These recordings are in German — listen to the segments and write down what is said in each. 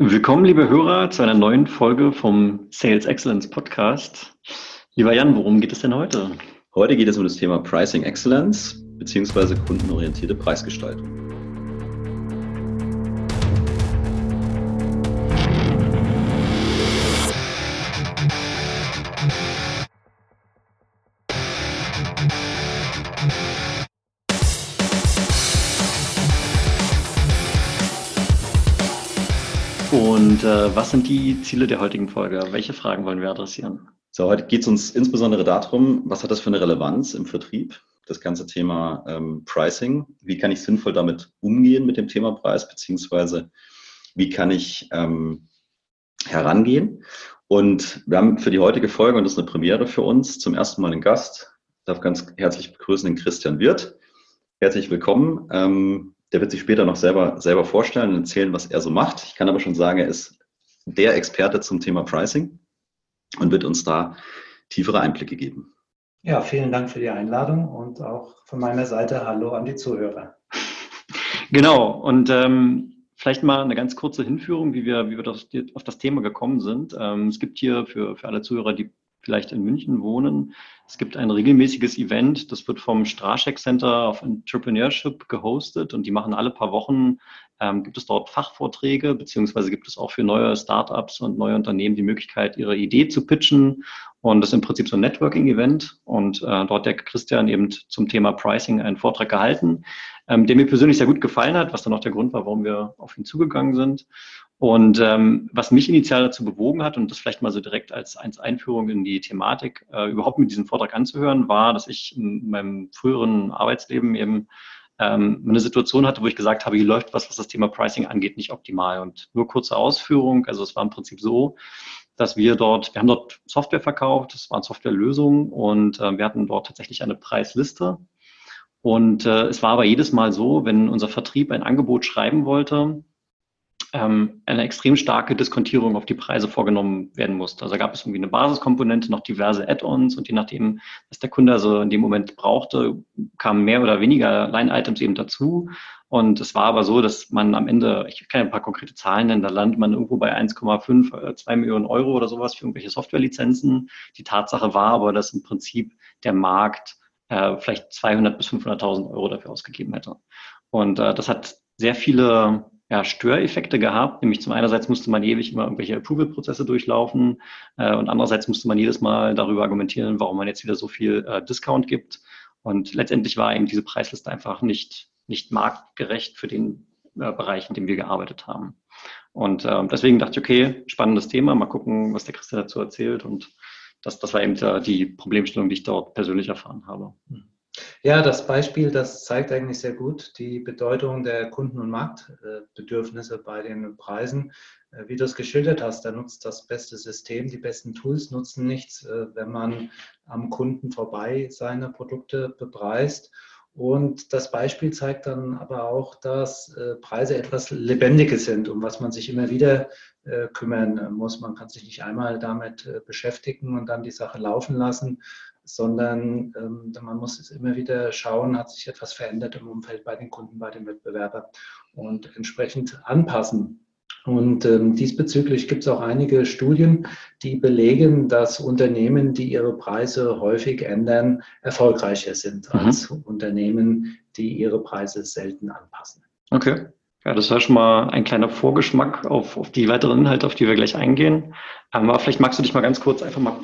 Willkommen, liebe Hörer, zu einer neuen Folge vom Sales Excellence Podcast. Lieber Jan, worum geht es denn heute? Heute geht es um das Thema Pricing Excellence bzw. kundenorientierte Preisgestaltung. Was sind die Ziele der heutigen Folge? Welche Fragen wollen wir adressieren? So, heute geht es uns insbesondere darum, was hat das für eine Relevanz im Vertrieb? Das ganze Thema ähm, Pricing. Wie kann ich sinnvoll damit umgehen mit dem Thema Preis, beziehungsweise wie kann ich ähm, herangehen? Und wir haben für die heutige Folge, und das ist eine Premiere für uns, zum ersten Mal einen Gast. Ich darf ganz herzlich begrüßen den Christian Wirth. Herzlich willkommen. Ähm, der wird sich später noch selber, selber vorstellen und erzählen, was er so macht. Ich kann aber schon sagen, er ist der Experte zum Thema Pricing und wird uns da tiefere Einblicke geben. Ja, vielen Dank für die Einladung und auch von meiner Seite Hallo an die Zuhörer. Genau, und ähm, vielleicht mal eine ganz kurze Hinführung, wie wir, wie wir das, auf das Thema gekommen sind. Ähm, es gibt hier für, für alle Zuhörer, die vielleicht in München wohnen. Es gibt ein regelmäßiges Event, das wird vom Straschek Center of Entrepreneurship gehostet und die machen alle paar Wochen, ähm, gibt es dort Fachvorträge, beziehungsweise gibt es auch für neue Startups und neue Unternehmen die Möglichkeit, ihre Idee zu pitchen. Und das ist im Prinzip so ein Networking-Event und äh, dort der Christian eben zum Thema Pricing einen Vortrag gehalten, ähm, der mir persönlich sehr gut gefallen hat, was dann auch der Grund war, warum wir auf ihn zugegangen sind. Und ähm, was mich initial dazu bewogen hat, und das vielleicht mal so direkt als, als Einführung in die Thematik, äh, überhaupt mit diesem Vortrag anzuhören, war, dass ich in meinem früheren Arbeitsleben eben ähm, eine Situation hatte, wo ich gesagt habe, hier läuft was, was das Thema Pricing angeht, nicht optimal. Und nur kurze Ausführung, also es war im Prinzip so, dass wir dort, wir haben dort Software verkauft, das waren Softwarelösungen und äh, wir hatten dort tatsächlich eine Preisliste. Und äh, es war aber jedes Mal so, wenn unser Vertrieb ein Angebot schreiben wollte, ähm, eine extrem starke Diskontierung auf die Preise vorgenommen werden musste. Also gab es irgendwie eine Basiskomponente, noch diverse Add-ons und je nachdem, was der Kunde also in dem Moment brauchte, kamen mehr oder weniger Line-Items eben dazu. Und es war aber so, dass man am Ende, ich kann ein paar konkrete Zahlen nennen, da landet man irgendwo bei 1,5, 2 äh, Millionen Euro oder sowas für irgendwelche Softwarelizenzen. Die Tatsache war aber, dass im Prinzip der Markt äh, vielleicht 200 bis 500.000 Euro dafür ausgegeben hätte. Und äh, das hat sehr viele ja, Störeffekte gehabt. Nämlich zum einerseits musste man ewig immer irgendwelche Approval-Prozesse durchlaufen äh, und andererseits musste man jedes Mal darüber argumentieren, warum man jetzt wieder so viel äh, Discount gibt. Und letztendlich war eben diese Preisliste einfach nicht, nicht marktgerecht für den äh, Bereich, in dem wir gearbeitet haben. Und äh, deswegen dachte ich, okay, spannendes Thema, mal gucken, was der Christian dazu erzählt. Und das, das war eben die Problemstellung, die ich dort persönlich erfahren habe. Mhm. Ja, das Beispiel, das zeigt eigentlich sehr gut die Bedeutung der Kunden- und Marktbedürfnisse bei den Preisen. Äh, wie du es geschildert hast, da nutzt das beste System, die besten Tools nutzen nichts, äh, wenn man am Kunden vorbei seine Produkte bepreist. Und das Beispiel zeigt dann aber auch, dass äh, Preise etwas Lebendiges sind, um was man sich immer wieder kümmern muss. Man kann sich nicht einmal damit beschäftigen und dann die Sache laufen lassen, sondern ähm, man muss es immer wieder schauen, hat sich etwas verändert im Umfeld bei den Kunden, bei den Wettbewerbern und entsprechend anpassen. Und ähm, diesbezüglich gibt es auch einige Studien, die belegen, dass Unternehmen, die ihre Preise häufig ändern, erfolgreicher sind mhm. als Unternehmen, die ihre Preise selten anpassen. Okay. Ja, das war schon mal ein kleiner Vorgeschmack auf, auf die weiteren Inhalte, auf die wir gleich eingehen. Aber vielleicht magst du dich mal ganz kurz einfach mal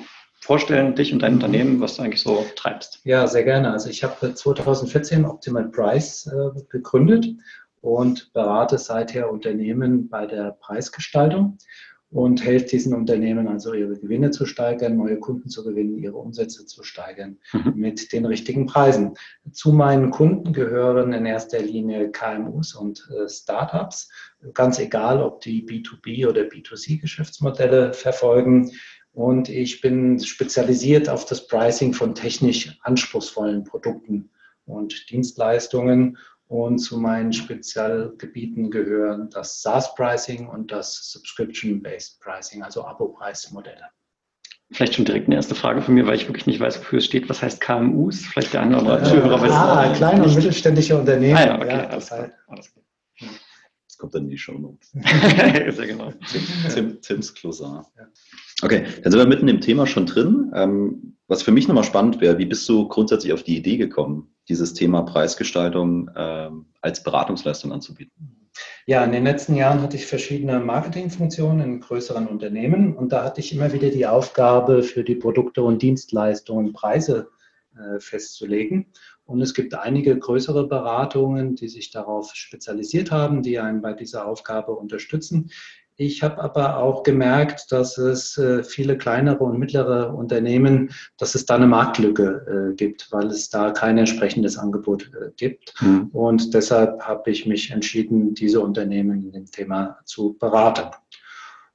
vorstellen, dich und dein Unternehmen, was du eigentlich so treibst? Ja, sehr gerne. Also ich habe 2014 Optimal Price äh, gegründet und berate seither Unternehmen bei der Preisgestaltung und helfe diesen Unternehmen also ihre Gewinne zu steigern, neue Kunden zu gewinnen, ihre Umsätze zu steigern mhm. mit den richtigen Preisen. Zu meinen Kunden gehören in erster Linie KMUs und äh, Startups, ganz egal, ob die B2B oder B2C Geschäftsmodelle verfolgen. Und ich bin spezialisiert auf das Pricing von technisch anspruchsvollen Produkten und Dienstleistungen. Und zu meinen Spezialgebieten gehören das SaaS-Pricing und das Subscription-Based Pricing, also Abo-Preismodelle. Vielleicht schon direkt eine erste Frage von mir, weil ich wirklich nicht weiß, wofür es steht. Was heißt KMUs? Vielleicht der andere äh, Zuhörer weiß Ah, kleine und mittelständische Unternehmen. Ah, ja, okay, ja, alles, klar, alles klar. Das kommt dann in die Show Notes. Sehr genau. Tim, Tim, Tims Closer. Okay, dann sind wir mitten im Thema schon drin. Ähm, was für mich nochmal spannend wäre, wie bist du grundsätzlich auf die Idee gekommen, dieses Thema Preisgestaltung ähm, als Beratungsleistung anzubieten? Ja, in den letzten Jahren hatte ich verschiedene Marketingfunktionen in größeren Unternehmen und da hatte ich immer wieder die Aufgabe, für die Produkte und Dienstleistungen Preise äh, festzulegen. Und es gibt einige größere Beratungen, die sich darauf spezialisiert haben, die einen bei dieser Aufgabe unterstützen. Ich habe aber auch gemerkt, dass es äh, viele kleinere und mittlere Unternehmen, dass es da eine Marktlücke äh, gibt, weil es da kein entsprechendes Angebot äh, gibt. Mhm. Und deshalb habe ich mich entschieden, diese Unternehmen in dem Thema zu beraten.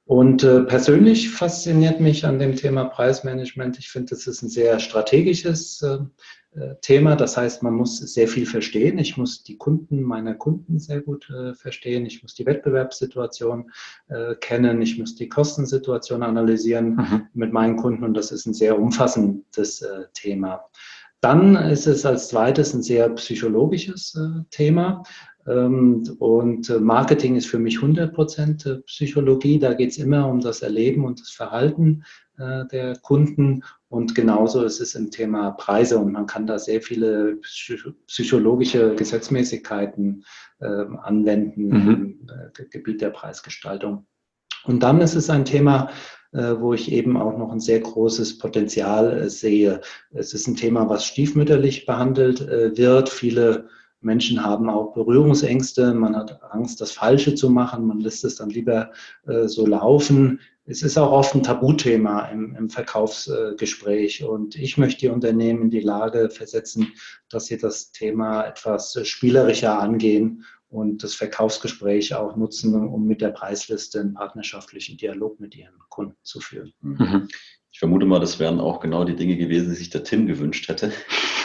Und äh, persönlich fasziniert mich an dem Thema Preismanagement. Ich finde, das ist ein sehr strategisches äh, Thema. Das heißt, man muss sehr viel verstehen. Ich muss die Kunden meiner Kunden sehr gut äh, verstehen. Ich muss die Wettbewerbssituation äh, kennen. Ich muss die Kostensituation analysieren mhm. mit meinen Kunden. Und das ist ein sehr umfassendes äh, Thema. Dann ist es als zweites ein sehr psychologisches äh, Thema. Ähm, und äh, Marketing ist für mich 100% äh, Psychologie. Da geht es immer um das Erleben und das Verhalten äh, der Kunden. Und genauso ist es im Thema Preise. Und man kann da sehr viele psychologische Gesetzmäßigkeiten ähm, anwenden mhm. im Gebiet der Preisgestaltung. Und dann ist es ein Thema, wo ich eben auch noch ein sehr großes Potenzial sehe. Es ist ein Thema, was stiefmütterlich behandelt wird. Viele Menschen haben auch Berührungsängste, man hat Angst, das Falsche zu machen, man lässt es dann lieber äh, so laufen. Es ist auch oft ein Tabuthema im, im Verkaufsgespräch und ich möchte die Unternehmen in die Lage versetzen, dass sie das Thema etwas spielerischer angehen und das Verkaufsgespräch auch nutzen, um mit der Preisliste einen partnerschaftlichen Dialog mit ihren Kunden zu führen. Mhm. Ich vermute mal, das wären auch genau die Dinge gewesen, die sich der Tim gewünscht hätte.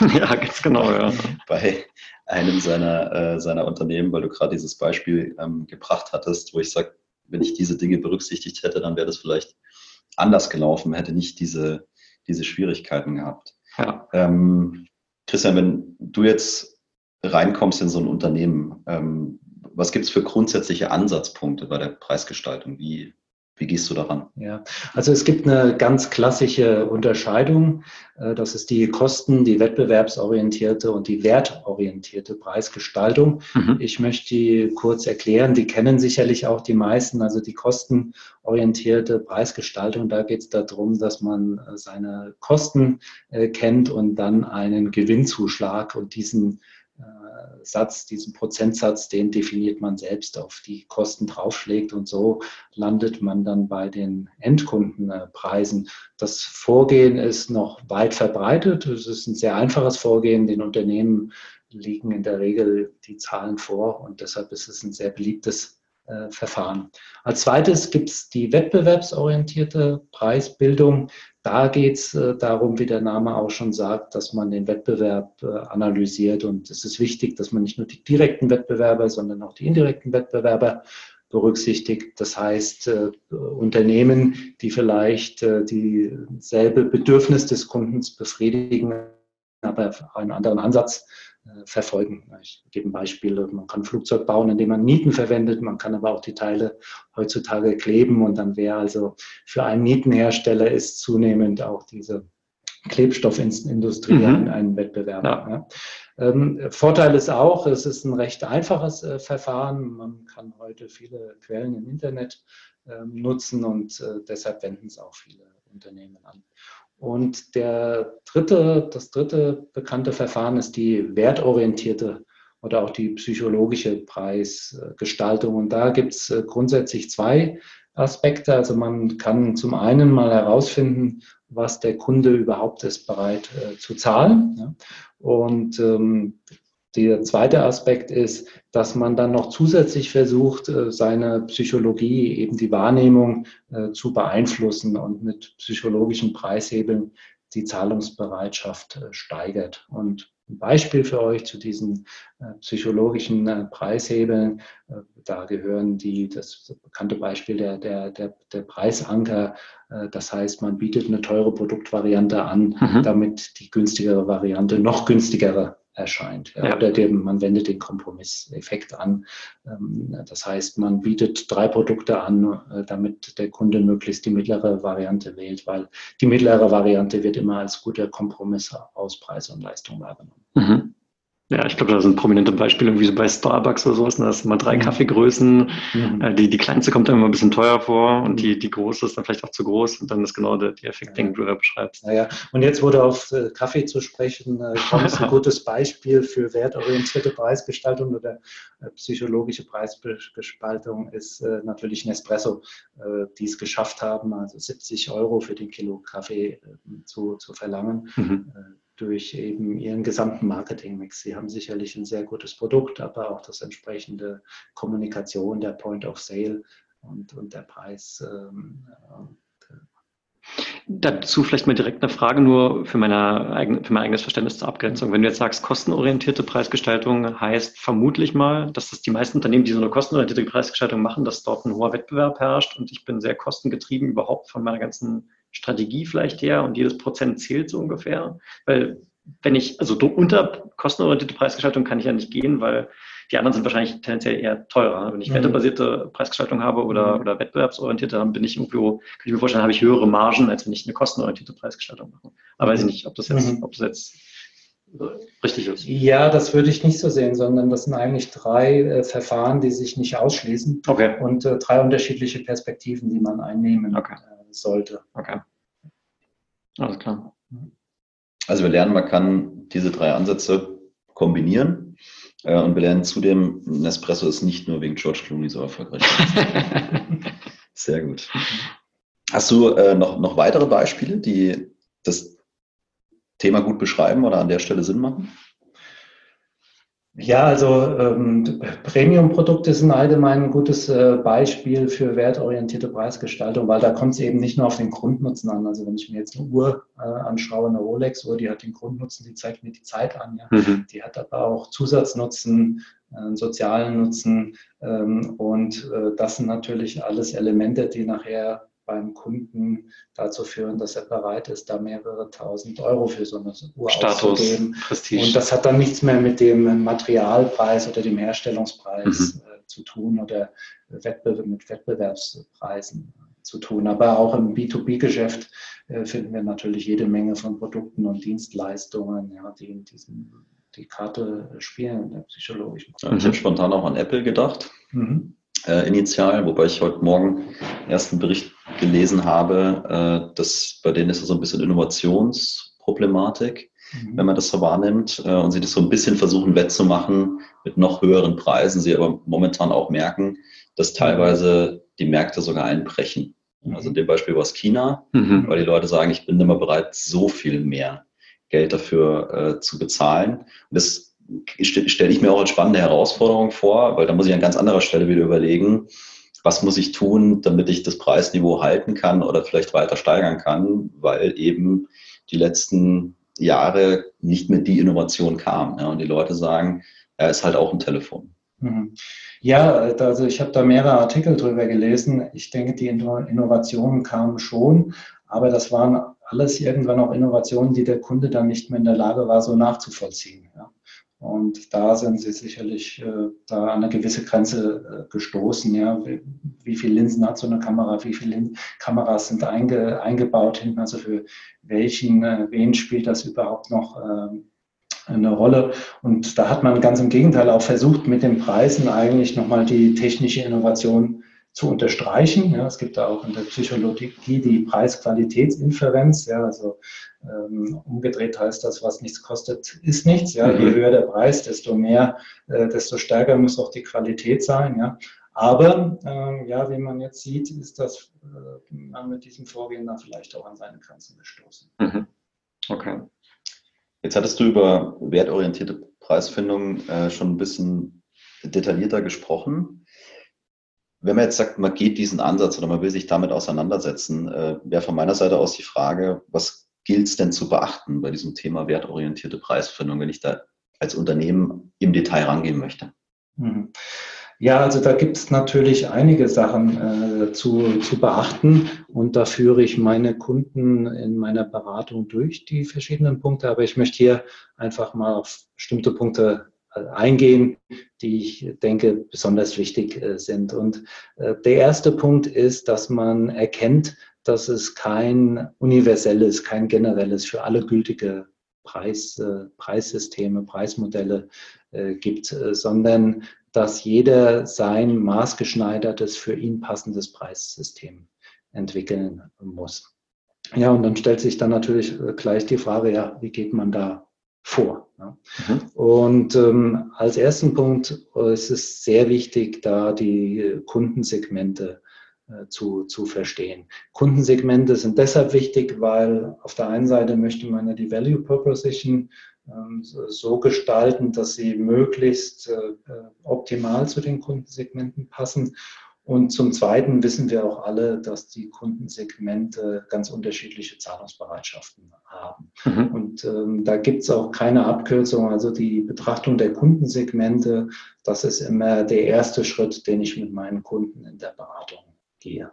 ja, ganz genau, ja. Bei einem seiner, äh, seiner Unternehmen, weil du gerade dieses Beispiel ähm, gebracht hattest, wo ich sage, wenn ich diese Dinge berücksichtigt hätte, dann wäre das vielleicht anders gelaufen, hätte nicht diese, diese Schwierigkeiten gehabt. Ja. Ähm, Christian, wenn du jetzt reinkommst in so ein Unternehmen, ähm, was gibt es für grundsätzliche Ansatzpunkte bei der Preisgestaltung? Wie, wie gehst du daran? Ja, also es gibt eine ganz klassische Unterscheidung. Äh, das ist die Kosten-, die wettbewerbsorientierte und die wertorientierte Preisgestaltung. Mhm. Ich möchte die kurz erklären. Die kennen sicherlich auch die meisten. Also die kostenorientierte Preisgestaltung, da geht es darum, dass man äh, seine Kosten äh, kennt und dann einen Gewinnzuschlag und diesen Satz, diesen Prozentsatz, den definiert man selbst auf die Kosten draufschlägt und so landet man dann bei den Endkundenpreisen. Das Vorgehen ist noch weit verbreitet. Es ist ein sehr einfaches Vorgehen. Den Unternehmen liegen in der Regel die Zahlen vor und deshalb ist es ein sehr beliebtes äh, Verfahren. Als zweites gibt es die wettbewerbsorientierte Preisbildung. Da geht es äh, darum, wie der Name auch schon sagt, dass man den Wettbewerb äh, analysiert. Und es ist wichtig, dass man nicht nur die direkten Wettbewerber, sondern auch die indirekten Wettbewerber berücksichtigt. Das heißt, Unternehmen, die vielleicht dieselbe Bedürfnis des Kundens befriedigen, aber einen anderen Ansatz verfolgen. Ich gebe ein Beispiel, man kann ein Flugzeug bauen, indem man Nieten verwendet, man kann aber auch die Teile heutzutage kleben und dann wäre also für einen Nietenhersteller ist zunehmend auch diese Klebstoffindustrie mhm. ein, Wettbewerb. Ja. Ja. Ähm, Vorteil ist auch, es ist ein recht einfaches äh, Verfahren. Man kann heute viele Quellen im Internet äh, nutzen und äh, deshalb wenden es auch viele Unternehmen an. Und der dritte, das dritte bekannte Verfahren ist die wertorientierte oder auch die psychologische Preisgestaltung. Und da gibt es äh, grundsätzlich zwei Aspekte. Also man kann zum einen mal herausfinden, was der Kunde überhaupt ist bereit äh, zu zahlen. Und ähm, der zweite Aspekt ist, dass man dann noch zusätzlich versucht, äh, seine Psychologie, eben die Wahrnehmung äh, zu beeinflussen und mit psychologischen Preishebeln die Zahlungsbereitschaft äh, steigert. Und ein Beispiel für euch zu diesen psychologischen Preishebeln, da gehören die, das bekannte Beispiel der, der, der, der Preisanker. Das heißt, man bietet eine teure Produktvariante an, mhm. damit die günstigere Variante noch günstigere erscheint. Ja. Oder dem, man wendet den Kompromisseffekt an. Ähm, das heißt, man bietet drei Produkte an, äh, damit der Kunde möglichst die mittlere Variante wählt, weil die mittlere Variante wird immer als guter Kompromiss aus Preis und Leistung wahrgenommen. Mhm. Ja, ich glaube, da sind prominente Beispiele, irgendwie so bei Starbucks oder sowas. Da hast du mal drei mhm. Kaffeegrößen. Mhm. Äh, die, die kleinste kommt dann immer ein bisschen teuer vor und die, die große ist dann vielleicht auch zu groß. Und dann ist genau der, der Effekt, den du da beschreibst. Naja, und jetzt wurde auf äh, Kaffee zu sprechen, äh, kommt ein gutes Beispiel für wertorientierte Preisgestaltung oder psychologische Preisgestaltung ist natürlich Nespresso, die es geschafft haben, also 70 Euro für den Kilo Kaffee zu, zu verlangen. Mhm durch eben ihren gesamten Marketingmix. Sie haben sicherlich ein sehr gutes Produkt, aber auch das entsprechende Kommunikation, der Point of Sale und, und der Preis. Ähm, Dazu vielleicht mal direkt eine Frage nur für, eigene, für mein eigenes Verständnis zur Abgrenzung. Wenn du jetzt sagst, kostenorientierte Preisgestaltung heißt vermutlich mal, dass das die meisten Unternehmen, die so eine kostenorientierte Preisgestaltung machen, dass dort ein hoher Wettbewerb herrscht und ich bin sehr kostengetrieben überhaupt von meiner ganzen Strategie vielleicht her und jedes Prozent zählt so ungefähr. Weil wenn ich, also unter kostenorientierte Preisgestaltung kann ich ja nicht gehen, weil die anderen sind wahrscheinlich tendenziell eher teurer. Wenn ich mhm. wettebasierte Preisgestaltung habe oder, mhm. oder wettbewerbsorientierte, dann bin ich irgendwo, kann ich mir vorstellen, habe ich höhere Margen, als wenn ich eine kostenorientierte Preisgestaltung mache. Aber weiß ich nicht, ob das jetzt, mhm. ob das jetzt richtig ist. Ja, das würde ich nicht so sehen, sondern das sind eigentlich drei äh, Verfahren, die sich nicht ausschließen okay. und äh, drei unterschiedliche Perspektiven, die man einnehmen okay. Sollte. Okay. Alles klar. Also wir lernen, man kann diese drei Ansätze kombinieren. Äh, und wir lernen zudem, Nespresso ist nicht nur wegen George Clooney so erfolgreich. Sehr gut. Hast du äh, noch, noch weitere Beispiele, die das Thema gut beschreiben oder an der Stelle Sinn machen? Ja, also ähm, Premium-Produkte sind allgemein ein gutes äh, Beispiel für wertorientierte Preisgestaltung, weil da kommt es eben nicht nur auf den Grundnutzen an. Also wenn ich mir jetzt eine Uhr äh, anschaue, eine Rolex-Uhr, die hat den Grundnutzen, die zeigt mir die Zeit an. Ja? Mhm. Die hat aber auch Zusatznutzen, äh, einen sozialen Nutzen. Ähm, und äh, das sind natürlich alles Elemente, die nachher beim Kunden dazu führen, dass er bereit ist, da mehrere tausend Euro für so eine Uhr Status, auszugeben. Prestige. Und das hat dann nichts mehr mit dem Materialpreis oder dem Herstellungspreis mhm. äh, zu tun oder Wettbe mit Wettbewerbspreisen zu tun. Aber auch im B2B-Geschäft äh, finden wir natürlich jede Menge von Produkten und Dienstleistungen, ja, die in diesem die Karte spielen der psychologischen. Ja, ich habe spontan auch an Apple gedacht. Mhm äh, initial, wobei ich heute Morgen erst einen Bericht gelesen habe, äh, dass bei denen ist so ein bisschen Innovationsproblematik, mhm. wenn man das so wahrnimmt äh, und sie das so ein bisschen versuchen wettzumachen mit noch höheren Preisen, sie aber momentan auch merken, dass teilweise die Märkte sogar einbrechen. Mhm. Also in dem Beispiel war es China, mhm. weil die Leute sagen, ich bin immer bereit, so viel mehr Geld dafür äh, zu bezahlen. Und das stelle ich mir auch als spannende Herausforderung vor, weil da muss ich an ganz anderer Stelle wieder überlegen, was muss ich tun, damit ich das Preisniveau halten kann oder vielleicht weiter steigern kann, weil eben die letzten Jahre nicht mehr die Innovation kam. Ja, und die Leute sagen, er ist halt auch ein Telefon. Mhm. Ja, also ich habe da mehrere Artikel drüber gelesen. Ich denke, die Innovationen kamen schon, aber das waren alles irgendwann auch Innovationen, die der Kunde dann nicht mehr in der Lage war, so nachzuvollziehen. Ja. Und da sind sie sicherlich äh, da an eine gewisse Grenze äh, gestoßen. Ja. Wie, wie viele Linsen hat so eine Kamera? Wie viele Lin Kameras sind einge eingebaut hinten? Also für welchen, äh, wen spielt das überhaupt noch äh, eine Rolle? Und da hat man ganz im Gegenteil auch versucht, mit den Preisen eigentlich nochmal die technische Innovation zu unterstreichen. Ja, es gibt da auch in der Psychologie die Preis-Qualitätsinferenz. Ja, also ähm, umgedreht heißt das, was nichts kostet, ist nichts. Ja, je mhm. höher der Preis, desto mehr, äh, desto stärker muss auch die Qualität sein. Ja. Aber ähm, ja, wie man jetzt sieht, ist das äh, mit diesem Vorgehen dann vielleicht auch an seine Grenzen gestoßen. Mhm. Okay. Jetzt hattest du über wertorientierte Preisfindung äh, schon ein bisschen detaillierter gesprochen wenn man jetzt sagt, man geht diesen Ansatz oder man will sich damit auseinandersetzen, äh, wäre von meiner Seite aus die Frage, was gilt es denn zu beachten bei diesem Thema wertorientierte Preisfindung, wenn ich da als Unternehmen im Detail rangehen möchte? Mhm. Ja, also da gibt es natürlich einige Sachen äh, zu, zu beachten und da führe ich meine Kunden in meiner Beratung durch die verschiedenen Punkte, aber ich möchte hier einfach mal auf bestimmte Punkte eingehen, die ich denke besonders wichtig äh, sind. Und äh, der erste Punkt ist, dass man erkennt, dass es kein universelles, kein generelles, für alle gültige Preis, Preissysteme, Preismodelle gibt, sondern dass jeder sein maßgeschneidertes, für ihn passendes Preissystem entwickeln muss. Ja, und dann stellt sich dann natürlich gleich die Frage, ja, wie geht man da vor. Ja. Mhm. Und ähm, als ersten Punkt äh, ist es sehr wichtig, da die Kundensegmente äh, zu, zu verstehen. Kundensegmente sind deshalb wichtig, weil auf der einen Seite möchte man ja die Value Proposition ähm, so gestalten, dass sie möglichst äh, optimal zu den Kundensegmenten passen und zum Zweiten wissen wir auch alle, dass die Kundensegmente ganz unterschiedliche Zahlungsbereitschaften haben. Mhm. Und ähm, da gibt es auch keine Abkürzung. Also die Betrachtung der Kundensegmente, das ist immer der erste Schritt, den ich mit meinen Kunden in der Beratung gehe.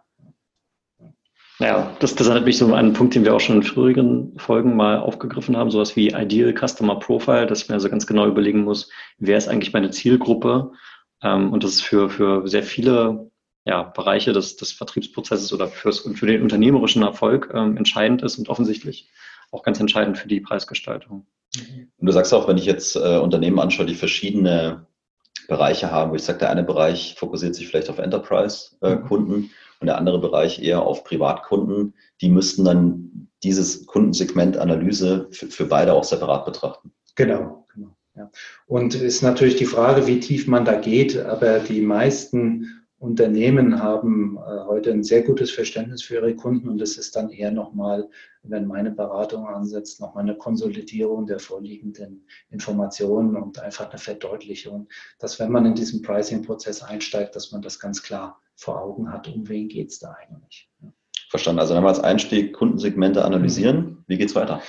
Ja, das, das erinnert mich so an einen Punkt, den wir auch schon in früheren Folgen mal aufgegriffen haben, sowas wie Ideal Customer Profile, dass ich mir also ganz genau überlegen muss, wer ist eigentlich meine Zielgruppe? Ähm, und das ist für, für sehr viele ja, Bereiche des, des Vertriebsprozesses oder fürs, für den unternehmerischen Erfolg ähm, entscheidend ist und offensichtlich auch ganz entscheidend für die Preisgestaltung. Und du sagst auch, wenn ich jetzt äh, Unternehmen anschaue, die verschiedene Bereiche haben, wo ich sage, der eine Bereich fokussiert sich vielleicht auf Enterprise-Kunden mhm. und der andere Bereich eher auf Privatkunden, die müssten dann dieses Kundensegment-Analyse für, für beide auch separat betrachten. Genau, genau. Ja. Und ist natürlich die Frage, wie tief man da geht, aber die meisten Unternehmen haben äh, heute ein sehr gutes Verständnis für ihre Kunden und es ist dann eher nochmal, wenn meine Beratung ansetzt, nochmal eine Konsolidierung der vorliegenden Informationen und einfach eine Verdeutlichung, dass wenn man in diesen Pricing-Prozess einsteigt, dass man das ganz klar vor Augen hat, um wen geht es da eigentlich. Verstanden. Also wenn wir als Einstieg Kundensegmente analysieren, wie geht es weiter?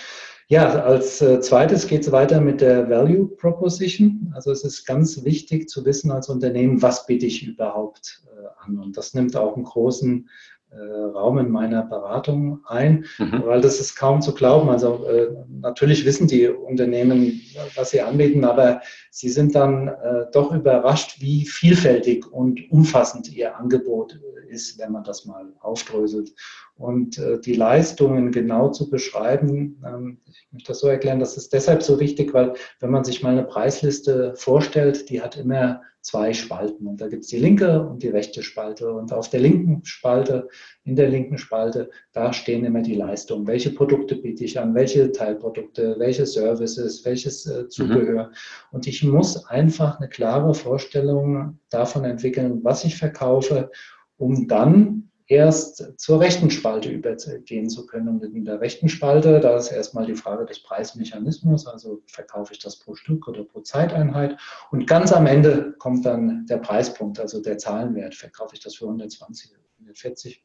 Ja, als äh, zweites geht es weiter mit der Value Proposition. Also es ist ganz wichtig zu wissen als Unternehmen, was biete ich überhaupt äh, an. Und das nimmt auch einen großen äh, Raum in meiner Beratung ein, mhm. weil das ist kaum zu glauben. Also äh, natürlich wissen die Unternehmen, was sie anbieten, aber sie sind dann äh, doch überrascht, wie vielfältig und umfassend ihr Angebot ist, wenn man das mal aufdröselt. Und äh, die Leistungen genau zu beschreiben, ähm, ich möchte das so erklären, das ist deshalb so wichtig, weil wenn man sich mal eine Preisliste vorstellt, die hat immer zwei Spalten. Und da gibt es die linke und die rechte Spalte. Und auf der linken Spalte, in der linken Spalte, da stehen immer die Leistungen. Welche Produkte biete ich an, welche Teilprodukte, welche Services, welches äh, Zubehör. Mhm. Und ich muss einfach eine klare Vorstellung davon entwickeln, was ich verkaufe, um dann erst zur rechten Spalte übergehen zu können. Und in der rechten Spalte, da ist erstmal die Frage des Preismechanismus, also verkaufe ich das pro Stück oder pro Zeiteinheit. Und ganz am Ende kommt dann der Preispunkt, also der Zahlenwert. Verkaufe ich das für 120 oder 140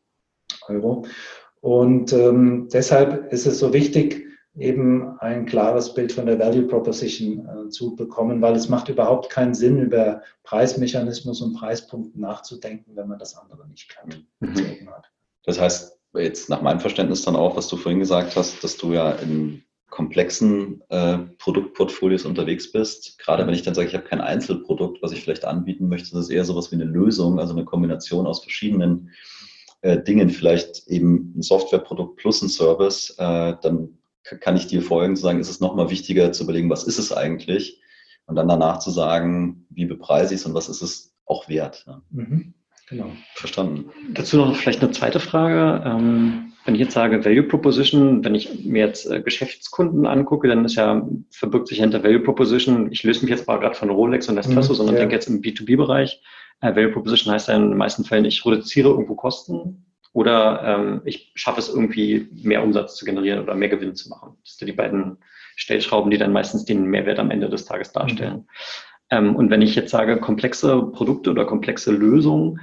Euro. Und ähm, deshalb ist es so wichtig, eben ein klares Bild von der Value Proposition äh, zu bekommen, weil es macht überhaupt keinen Sinn, über Preismechanismus und Preispunkte nachzudenken, wenn man das andere nicht kennt. Mhm. Das heißt, jetzt nach meinem Verständnis dann auch, was du vorhin gesagt hast, dass du ja in komplexen äh, Produktportfolios unterwegs bist. Gerade wenn ich dann sage, ich habe kein Einzelprodukt, was ich vielleicht anbieten möchte, das ist eher sowas wie eine Lösung, also eine Kombination aus verschiedenen äh, Dingen, vielleicht eben ein Softwareprodukt plus ein Service, äh, dann kann ich dir folgen, zu sagen, ist es nochmal wichtiger zu überlegen, was ist es eigentlich? Und dann danach zu sagen, wie bepreise ich es und was ist es auch wert? Ja. Mhm. Genau. Verstanden. Dazu noch vielleicht eine zweite Frage. Ähm, wenn ich jetzt sage Value Proposition, wenn ich mir jetzt äh, Geschäftskunden angucke, dann ist ja, verbirgt sich hinter Value Proposition, ich löse mich jetzt mal gerade von Rolex und Nespresso, mhm, sondern ja. denke jetzt im B2B-Bereich. Äh, Value Proposition heißt ja in den meisten Fällen, ich reduziere irgendwo Kosten oder ähm, ich schaffe es irgendwie, mehr Umsatz zu generieren oder mehr Gewinn zu machen. Das sind die beiden Stellschrauben, die dann meistens den Mehrwert am Ende des Tages darstellen. Mhm. Ähm, und wenn ich jetzt sage komplexe Produkte oder komplexe Lösungen,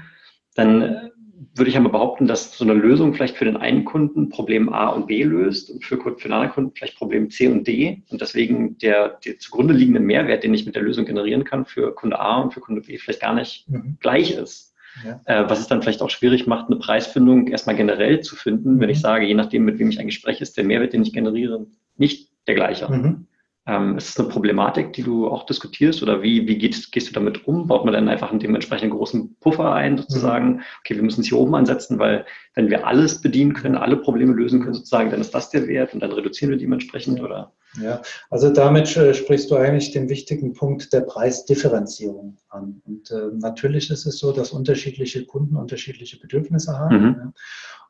dann würde ich einmal behaupten, dass so eine Lösung vielleicht für den einen Kunden Problem A und B löst und für, für den anderen Kunden vielleicht Problem C und D und deswegen der, der zugrunde liegende Mehrwert, den ich mit der Lösung generieren kann, für Kunde A und für Kunde B vielleicht gar nicht mhm. gleich ist. Ja. Äh, was es dann vielleicht auch schwierig macht, eine Preisfindung erstmal generell zu finden, wenn ich mhm. sage, je nachdem, mit wem ich ein Gespräch ist, der Mehrwert, den ich generiere, nicht der gleiche. Mhm. Ähm, ist es eine Problematik, die du auch diskutierst oder wie, wie geht, gehst du damit um? Baut man dann einfach einen dementsprechend großen Puffer ein, sozusagen, mhm. okay, wir müssen es hier oben ansetzen, weil wenn wir alles bedienen können, alle Probleme lösen können, sozusagen, dann ist das der Wert und dann reduzieren wir dementsprechend oder? Ja, also damit äh, sprichst du eigentlich den wichtigen Punkt der Preisdifferenzierung an. Und äh, natürlich ist es so, dass unterschiedliche Kunden unterschiedliche Bedürfnisse haben. Mhm. Ja.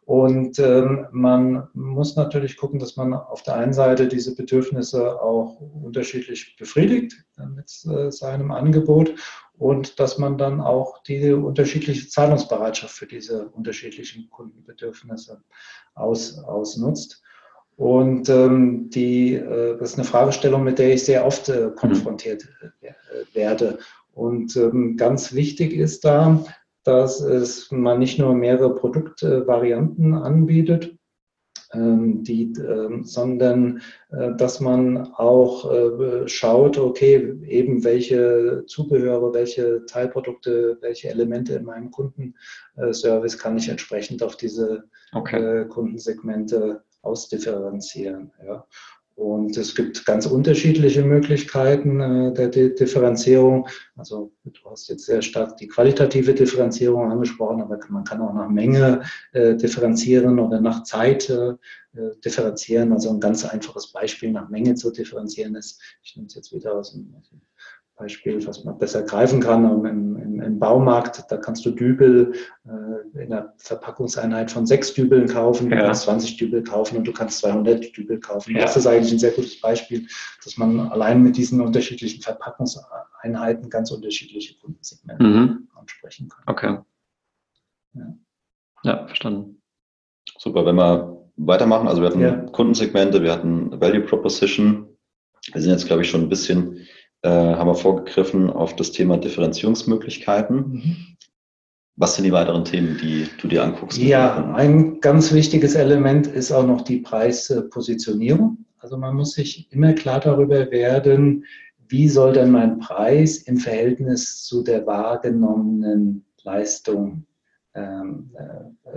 Und ähm, man muss natürlich gucken, dass man auf der einen Seite diese Bedürfnisse auch unterschiedlich befriedigt mit äh, seinem Angebot und dass man dann auch die unterschiedliche Zahlungsbereitschaft für diese unterschiedlichen Kundenbedürfnisse aus, ausnutzt. Und ähm, die, äh, das ist eine Fragestellung, mit der ich sehr oft äh, konfrontiert äh, werde. Und ähm, ganz wichtig ist da, dass es man nicht nur mehrere Produktvarianten anbietet, ähm, die, ähm, sondern äh, dass man auch äh, schaut, okay, eben welche Zubehöre, welche Teilprodukte, welche Elemente in meinem Kundenservice kann ich entsprechend auf diese okay. Äh, Kundensegmente ausdifferenzieren. Ja. Und es gibt ganz unterschiedliche Möglichkeiten äh, der Differenzierung. Also du hast jetzt sehr stark die qualitative Differenzierung angesprochen, aber man kann auch nach Menge äh, differenzieren oder nach Zeit äh, differenzieren. Also ein ganz einfaches Beispiel nach Menge zu differenzieren ist, ich nehme es jetzt wieder aus dem Beispiel, was man besser greifen kann, im, im, im Baumarkt, da kannst du Dübel äh, in einer Verpackungseinheit von sechs Dübeln kaufen, du kannst 20 Dübel kaufen und du kannst 200 Dübel kaufen. Ja. Das ist eigentlich ein sehr gutes Beispiel, dass man allein mit diesen unterschiedlichen Verpackungseinheiten ganz unterschiedliche Kundensegmente mhm. ansprechen kann. Okay. Ja. ja, verstanden. Super, wenn wir weitermachen, also wir hatten ja. Kundensegmente, wir hatten Value Proposition. Wir sind jetzt, glaube ich, schon ein bisschen äh, haben wir vorgegriffen auf das Thema Differenzierungsmöglichkeiten. Mhm. Was sind die weiteren Themen, die du dir anguckst? Ja, ein ganz wichtiges Element ist auch noch die Preispositionierung. Also man muss sich immer klar darüber werden, wie soll denn mein Preis im Verhältnis zu der wahrgenommenen Leistung ähm, äh,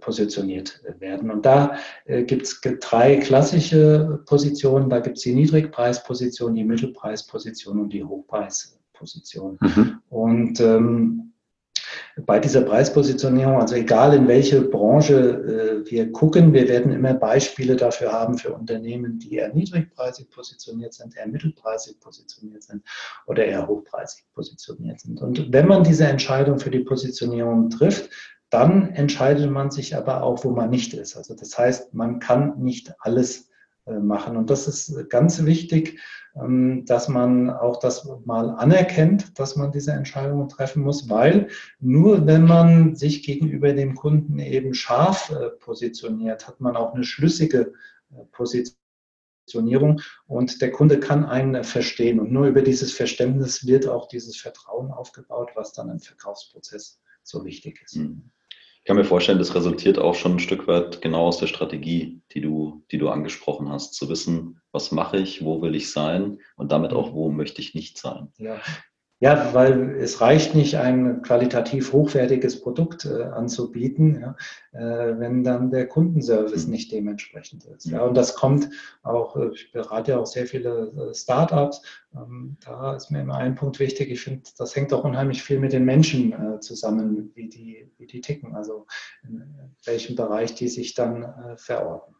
positioniert werden. Und da äh, gibt es drei klassische Positionen. Da gibt es die Niedrigpreisposition, die Mittelpreisposition und die Hochpreisposition. Mhm. Und ähm, bei dieser Preispositionierung, also egal in welche Branche äh, wir gucken, wir werden immer Beispiele dafür haben für Unternehmen, die eher niedrigpreisig positioniert sind, eher mittelpreisig positioniert sind oder eher hochpreisig positioniert sind. Und wenn man diese Entscheidung für die Positionierung trifft, dann entscheidet man sich aber auch, wo man nicht ist. Also das heißt, man kann nicht alles äh, machen. Und das ist ganz wichtig, ähm, dass man auch das mal anerkennt, dass man diese Entscheidungen treffen muss, weil nur wenn man sich gegenüber dem Kunden eben scharf äh, positioniert, hat man auch eine schlüssige äh, Positionierung und der Kunde kann einen verstehen. Und nur über dieses Verständnis wird auch dieses Vertrauen aufgebaut, was dann im Verkaufsprozess so wichtig ist. Mhm. Ich kann mir vorstellen, das resultiert auch schon ein Stück weit genau aus der Strategie, die du, die du angesprochen hast, zu wissen, was mache ich, wo will ich sein und damit auch, wo möchte ich nicht sein. Ja, ja, weil es reicht nicht, ein qualitativ hochwertiges Produkt äh, anzubieten, ja, äh, wenn dann der Kundenservice mhm. nicht dementsprechend ist. Ja, und das kommt auch, äh, ich berate ja auch sehr viele äh, Startups, ähm, da ist mir immer ein Punkt wichtig, ich finde, das hängt auch unheimlich viel mit den Menschen äh, zusammen, wie die, wie die ticken, also in welchem Bereich die sich dann äh, verorten.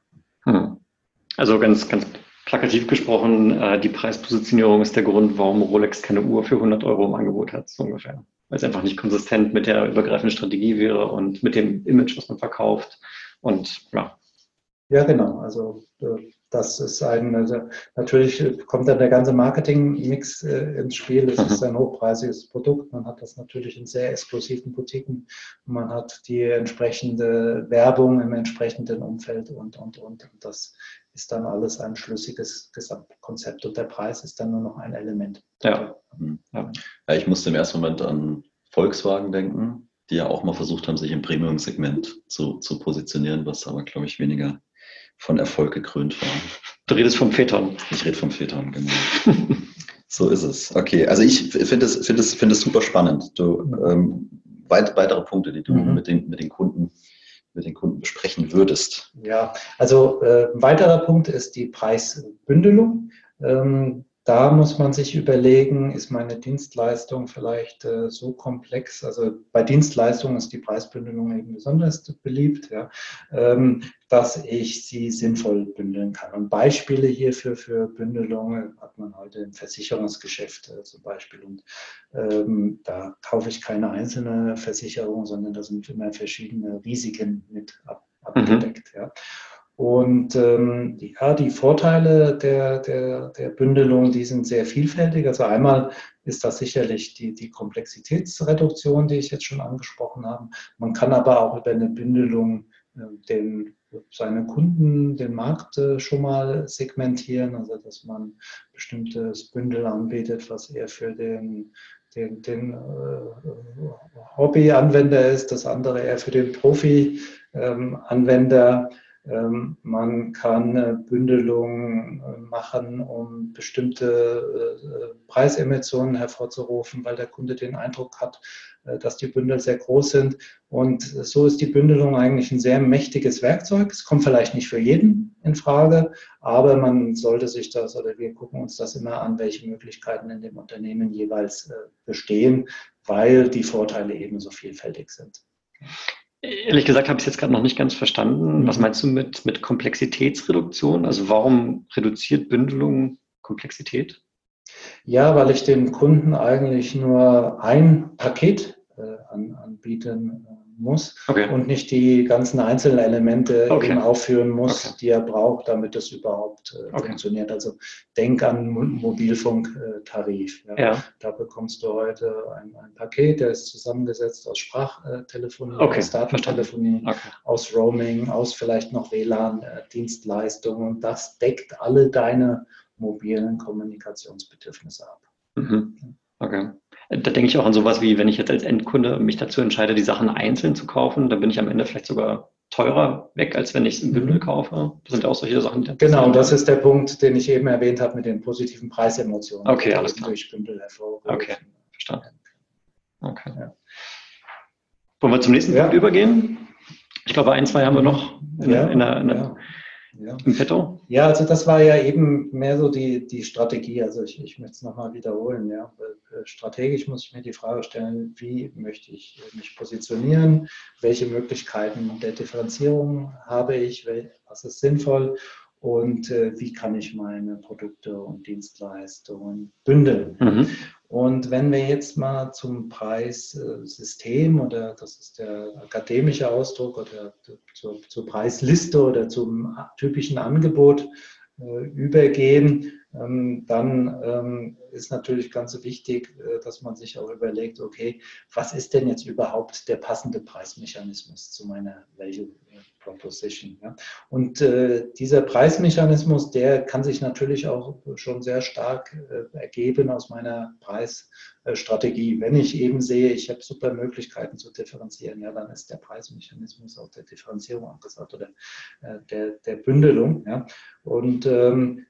Hm. Also ganz, ganz plakativ gesprochen, äh, die Preispositionierung ist der Grund, warum Rolex keine Uhr für 100 Euro im Angebot hat, so ungefähr. Weil es einfach nicht konsistent mit der übergreifenden Strategie wäre und mit dem Image, was man verkauft. Und ja. Ja, genau. Also äh, das ist ein, also natürlich kommt dann der ganze Marketing-Mix äh, ins Spiel. Es mhm. ist ein hochpreisiges Produkt. Man hat das natürlich in sehr exklusiven Boutiquen. Man hat die entsprechende Werbung im entsprechenden Umfeld und, und, und. und das ist dann alles ein schlüssiges Gesamtkonzept und der Preis ist dann nur noch ein Element. Ja. ja. ja ich musste im ersten Moment an Volkswagen denken, die ja auch mal versucht haben, sich im Premium-Segment zu, zu positionieren, was aber, glaube ich, weniger von Erfolg gekrönt war. Du redest vom Phaeton. Ich rede vom Phaeton, genau. so ist es. Okay, also ich finde es, find es, find es super spannend. Du, ähm, weit, weitere Punkte, die du mhm. mit, den, mit den Kunden mit den Kunden besprechen würdest? Ja, also äh, ein weiterer Punkt ist die Preisbündelung. Ähm, da muss man sich überlegen, ist meine Dienstleistung vielleicht äh, so komplex? Also bei Dienstleistungen ist die Preisbündelung eben besonders beliebt, ja, ähm, dass ich sie sinnvoll bündeln kann. Und Beispiele hierfür für Bündelungen hat man heute im Versicherungsgeschäft äh, zum Beispiel. Und ähm, da kaufe ich keine einzelne Versicherung, sondern da sind immer verschiedene Risiken mit ab, mhm. abgedeckt. Mhm. Ja. Und ähm, ja, die Vorteile der, der, der Bündelung, die sind sehr vielfältig. Also einmal ist das sicherlich die, die Komplexitätsreduktion, die ich jetzt schon angesprochen habe. Man kann aber auch über eine Bündelung äh, den, seine Kunden, den Markt äh, schon mal segmentieren, also dass man bestimmtes Bündel anbietet, was eher für den, den, den äh, Hobby-Anwender ist, das andere eher für den Profi-Anwender. Ähm, man kann Bündelungen äh, machen, um bestimmte äh, Preisemissionen hervorzurufen, weil der Kunde den Eindruck hat, äh, dass die Bündel sehr groß sind. Und so ist die Bündelung eigentlich ein sehr mächtiges Werkzeug. Es kommt vielleicht nicht für jeden in Frage, aber man sollte sich das oder wir gucken uns das immer an, welche Möglichkeiten in dem Unternehmen jeweils bestehen, weil die Vorteile ebenso vielfältig sind. Ehrlich gesagt habe ich es jetzt gerade noch nicht ganz verstanden. Was mhm. meinst du mit, mit Komplexitätsreduktion? Also warum reduziert Bündelung Komplexität? Ja, weil ich dem Kunden eigentlich nur ein Paket äh, an, anbieten äh, muss okay. und nicht die ganzen einzelnen Elemente okay. eben aufführen muss, okay. die er braucht, damit das überhaupt äh, funktioniert. Also denk an Mobilfunktarif. Ja. ja. Da bekommst du heute ein, ein, Paket, der ist zusammengesetzt aus Sprachtelefonie, aus Datentelefonie, aus Roaming, aus vielleicht noch WLAN-Dienstleistungen. Und das deckt alle deine mobilen Kommunikationsbedürfnisse ab. Mhm. Okay. Da denke ich auch an sowas wie, wenn ich jetzt als Endkunde mich dazu entscheide, die Sachen einzeln zu kaufen, dann bin ich am Ende vielleicht sogar teurer weg, als wenn ich es im Bündel mhm. kaufe. Das sind ja auch solche Sachen. Die genau, das ist der Punkt, den ich eben erwähnt habe mit den positiven Preisemotionen. Okay, alles klar. Durch Bündel hervorgerufen. Okay, verstanden. Okay. Ja. Wollen wir zum nächsten ja. Punkt übergehen? Ich glaube, ein, zwei haben wir noch in, ja, in, der, in der, ja. im Petto? Ja, also das war ja eben mehr so die, die Strategie. Also ich, ich möchte es nochmal wiederholen. Ja. Äh, strategisch muss ich mir die Frage stellen, wie möchte ich mich positionieren? Welche Möglichkeiten der Differenzierung habe ich? Was ist sinnvoll? und äh, wie kann ich meine Produkte und Dienstleistungen bündeln. Mhm. Und wenn wir jetzt mal zum Preissystem oder das ist der akademische Ausdruck oder zur, zur Preisliste oder zum typischen Angebot äh, übergehen, dann ähm, ist natürlich ganz wichtig, äh, dass man sich auch überlegt, okay, was ist denn jetzt überhaupt der passende Preismechanismus zu meiner Value Proposition? Und äh, dieser Preismechanismus, der kann sich natürlich auch schon sehr stark ergeben aus meiner Preisstrategie. Wenn ich eben sehe, ich habe super Möglichkeiten zu differenzieren, ja, dann ist der Preismechanismus auch der Differenzierung angesagt oder der, der Bündelung. Ja. Und ähm, äh,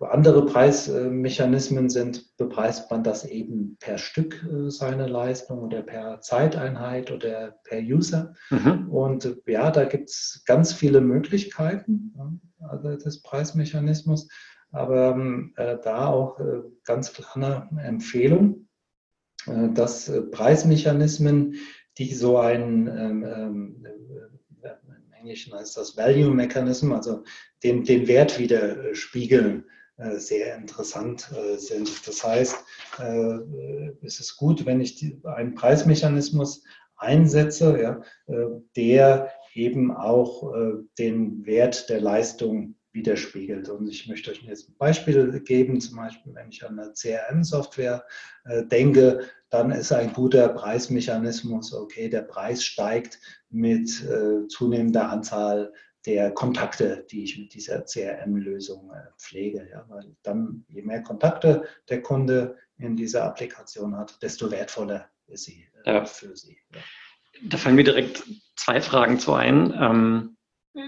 andere Preismechanismen sind, bepreist man das eben per Stück äh, seine Leistung oder per Zeiteinheit oder per User. Mhm. Und äh, ja, da gibt es ganz viele Möglichkeiten also des Preismechanismus, aber ähm, da auch ganz klare Empfehlung, dass Preismechanismen, die so ein ähm, ähm, Englischen heißt das Value Mechanism, also den, den Wert widerspiegeln, äh, sehr interessant äh, sind. Das heißt, äh, es ist gut, wenn ich einen Preismechanismus einsetze, ja, der eben auch den Wert der Leistung widerspiegelt. Und ich möchte euch jetzt ein Beispiel geben, zum Beispiel, wenn ich an eine CRM-Software denke, dann ist ein guter Preismechanismus, okay, der Preis steigt mit äh, zunehmender Anzahl der Kontakte, die ich mit dieser CRM-Lösung äh, pflege. Ja, weil dann, je mehr Kontakte der Kunde in dieser Applikation hat, desto wertvoller ist sie äh, ja. für sie. Ja. Da fallen mir direkt zwei Fragen zu ein. Ähm,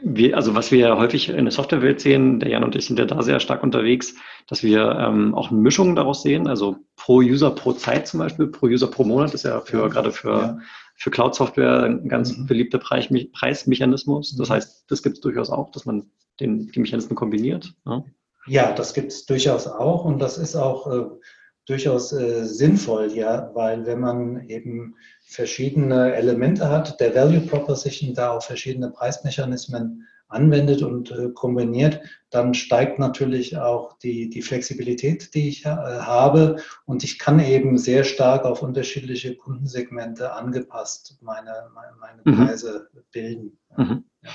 wir, also was wir häufig in der Softwarewelt sehen, der Jan und ich sind ja da sehr stark unterwegs, dass wir ähm, auch Mischungen daraus sehen, also pro User pro Zeit zum Beispiel, pro User pro Monat ist ja für ja, gerade für, ja. für Cloud-Software ein ganz mhm. beliebter Preis, Preismechanismus. Das mhm. heißt, das gibt es durchaus auch, dass man den, die Mechanismen kombiniert. Ja, ja das gibt es durchaus auch und das ist auch äh, durchaus äh, sinnvoll, ja, weil wenn man eben verschiedene Elemente hat, der Value Proposition da auf verschiedene Preismechanismen anwendet und äh, kombiniert, dann steigt natürlich auch die, die Flexibilität, die ich äh, habe und ich kann eben sehr stark auf unterschiedliche Kundensegmente angepasst meine, meine, meine mhm. Preise bilden. Mhm. Ja.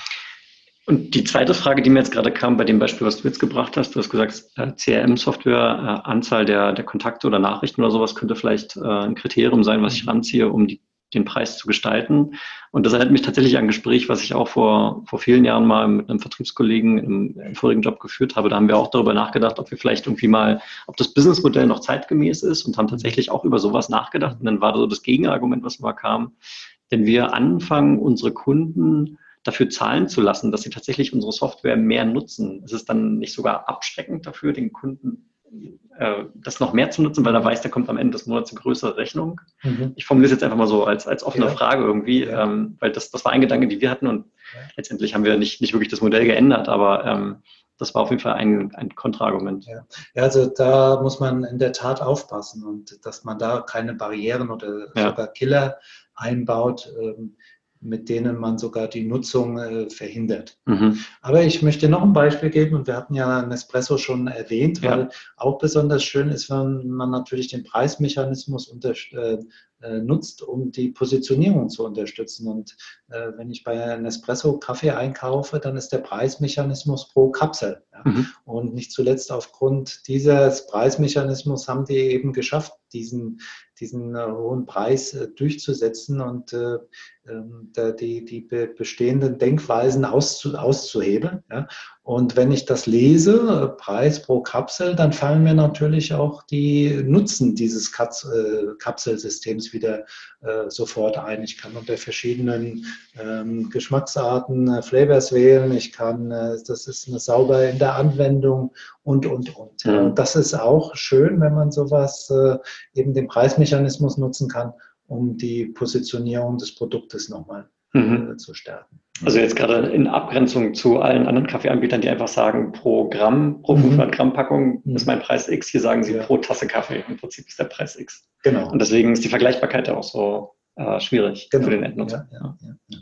Und die zweite Frage, die mir jetzt gerade kam bei dem Beispiel, was du jetzt gebracht hast, du hast gesagt, äh, CRM-Software, Anzahl der, der Kontakte oder Nachrichten oder sowas könnte vielleicht äh, ein Kriterium sein, was ich ranziehe, um die, den Preis zu gestalten. Und das erinnert mich tatsächlich an ein Gespräch, was ich auch vor, vor vielen Jahren mal mit einem Vertriebskollegen im, im vorigen Job geführt habe. Da haben wir auch darüber nachgedacht, ob wir vielleicht irgendwie mal, ob das Businessmodell noch zeitgemäß ist und haben tatsächlich auch über sowas nachgedacht. Und dann war so das Gegenargument, was mal kam. Wenn wir anfangen, unsere Kunden dafür zahlen zu lassen, dass sie tatsächlich unsere Software mehr nutzen? Ist es dann nicht sogar abschreckend dafür, den Kunden äh, das noch mehr zu nutzen, weil er weiß, da kommt am Ende des Monats eine größere Rechnung? Mhm. Ich formuliere es jetzt einfach mal so als, als offene ja. Frage irgendwie, ja. ähm, weil das, das war ein Gedanke, den wir hatten und ja. letztendlich haben wir nicht, nicht wirklich das Modell geändert, aber ähm, das war auf jeden Fall ein, ein Kontraargument. Ja. ja. also da muss man in der Tat aufpassen und dass man da keine Barrieren oder sogar Killer einbaut. Ähm, mit denen man sogar die Nutzung äh, verhindert. Mhm. Aber ich möchte noch ein Beispiel geben und wir hatten ja Nespresso schon erwähnt, weil ja. auch besonders schön ist, wenn man natürlich den Preismechanismus unter, äh, äh, nutzt, um die Positionierung zu unterstützen. Und äh, wenn ich bei Nespresso Kaffee einkaufe, dann ist der Preismechanismus pro Kapsel. Ja? Mhm. Und nicht zuletzt aufgrund dieses Preismechanismus haben die eben geschafft, diesen, diesen äh, hohen Preis äh, durchzusetzen und äh, ähm, die, die bestehenden Denkweisen auszu, auszuhebeln. Ja? Und wenn ich das lese, Preis pro Kapsel, dann fallen mir natürlich auch die Nutzen dieses Kapselsystems wieder sofort ein. Ich kann unter verschiedenen ähm, Geschmacksarten Flavors wählen. Ich kann, das ist eine sauber in der Anwendung und, und, und. Und das ist auch schön, wenn man sowas eben den Preismechanismus nutzen kann, um die Positionierung des Produktes nochmal mhm. Äh, zu stärken. Also jetzt gerade in Abgrenzung zu allen anderen Kaffeeanbietern, die einfach sagen, pro Gramm, pro 500 mhm. Gramm Packung mhm. ist mein Preis X. Hier sagen sie ja. pro Tasse Kaffee. Im Prinzip ist der Preis X. Genau. Und deswegen ist die Vergleichbarkeit ja auch so äh, schwierig genau. für den Endnutzer. Ja, ja,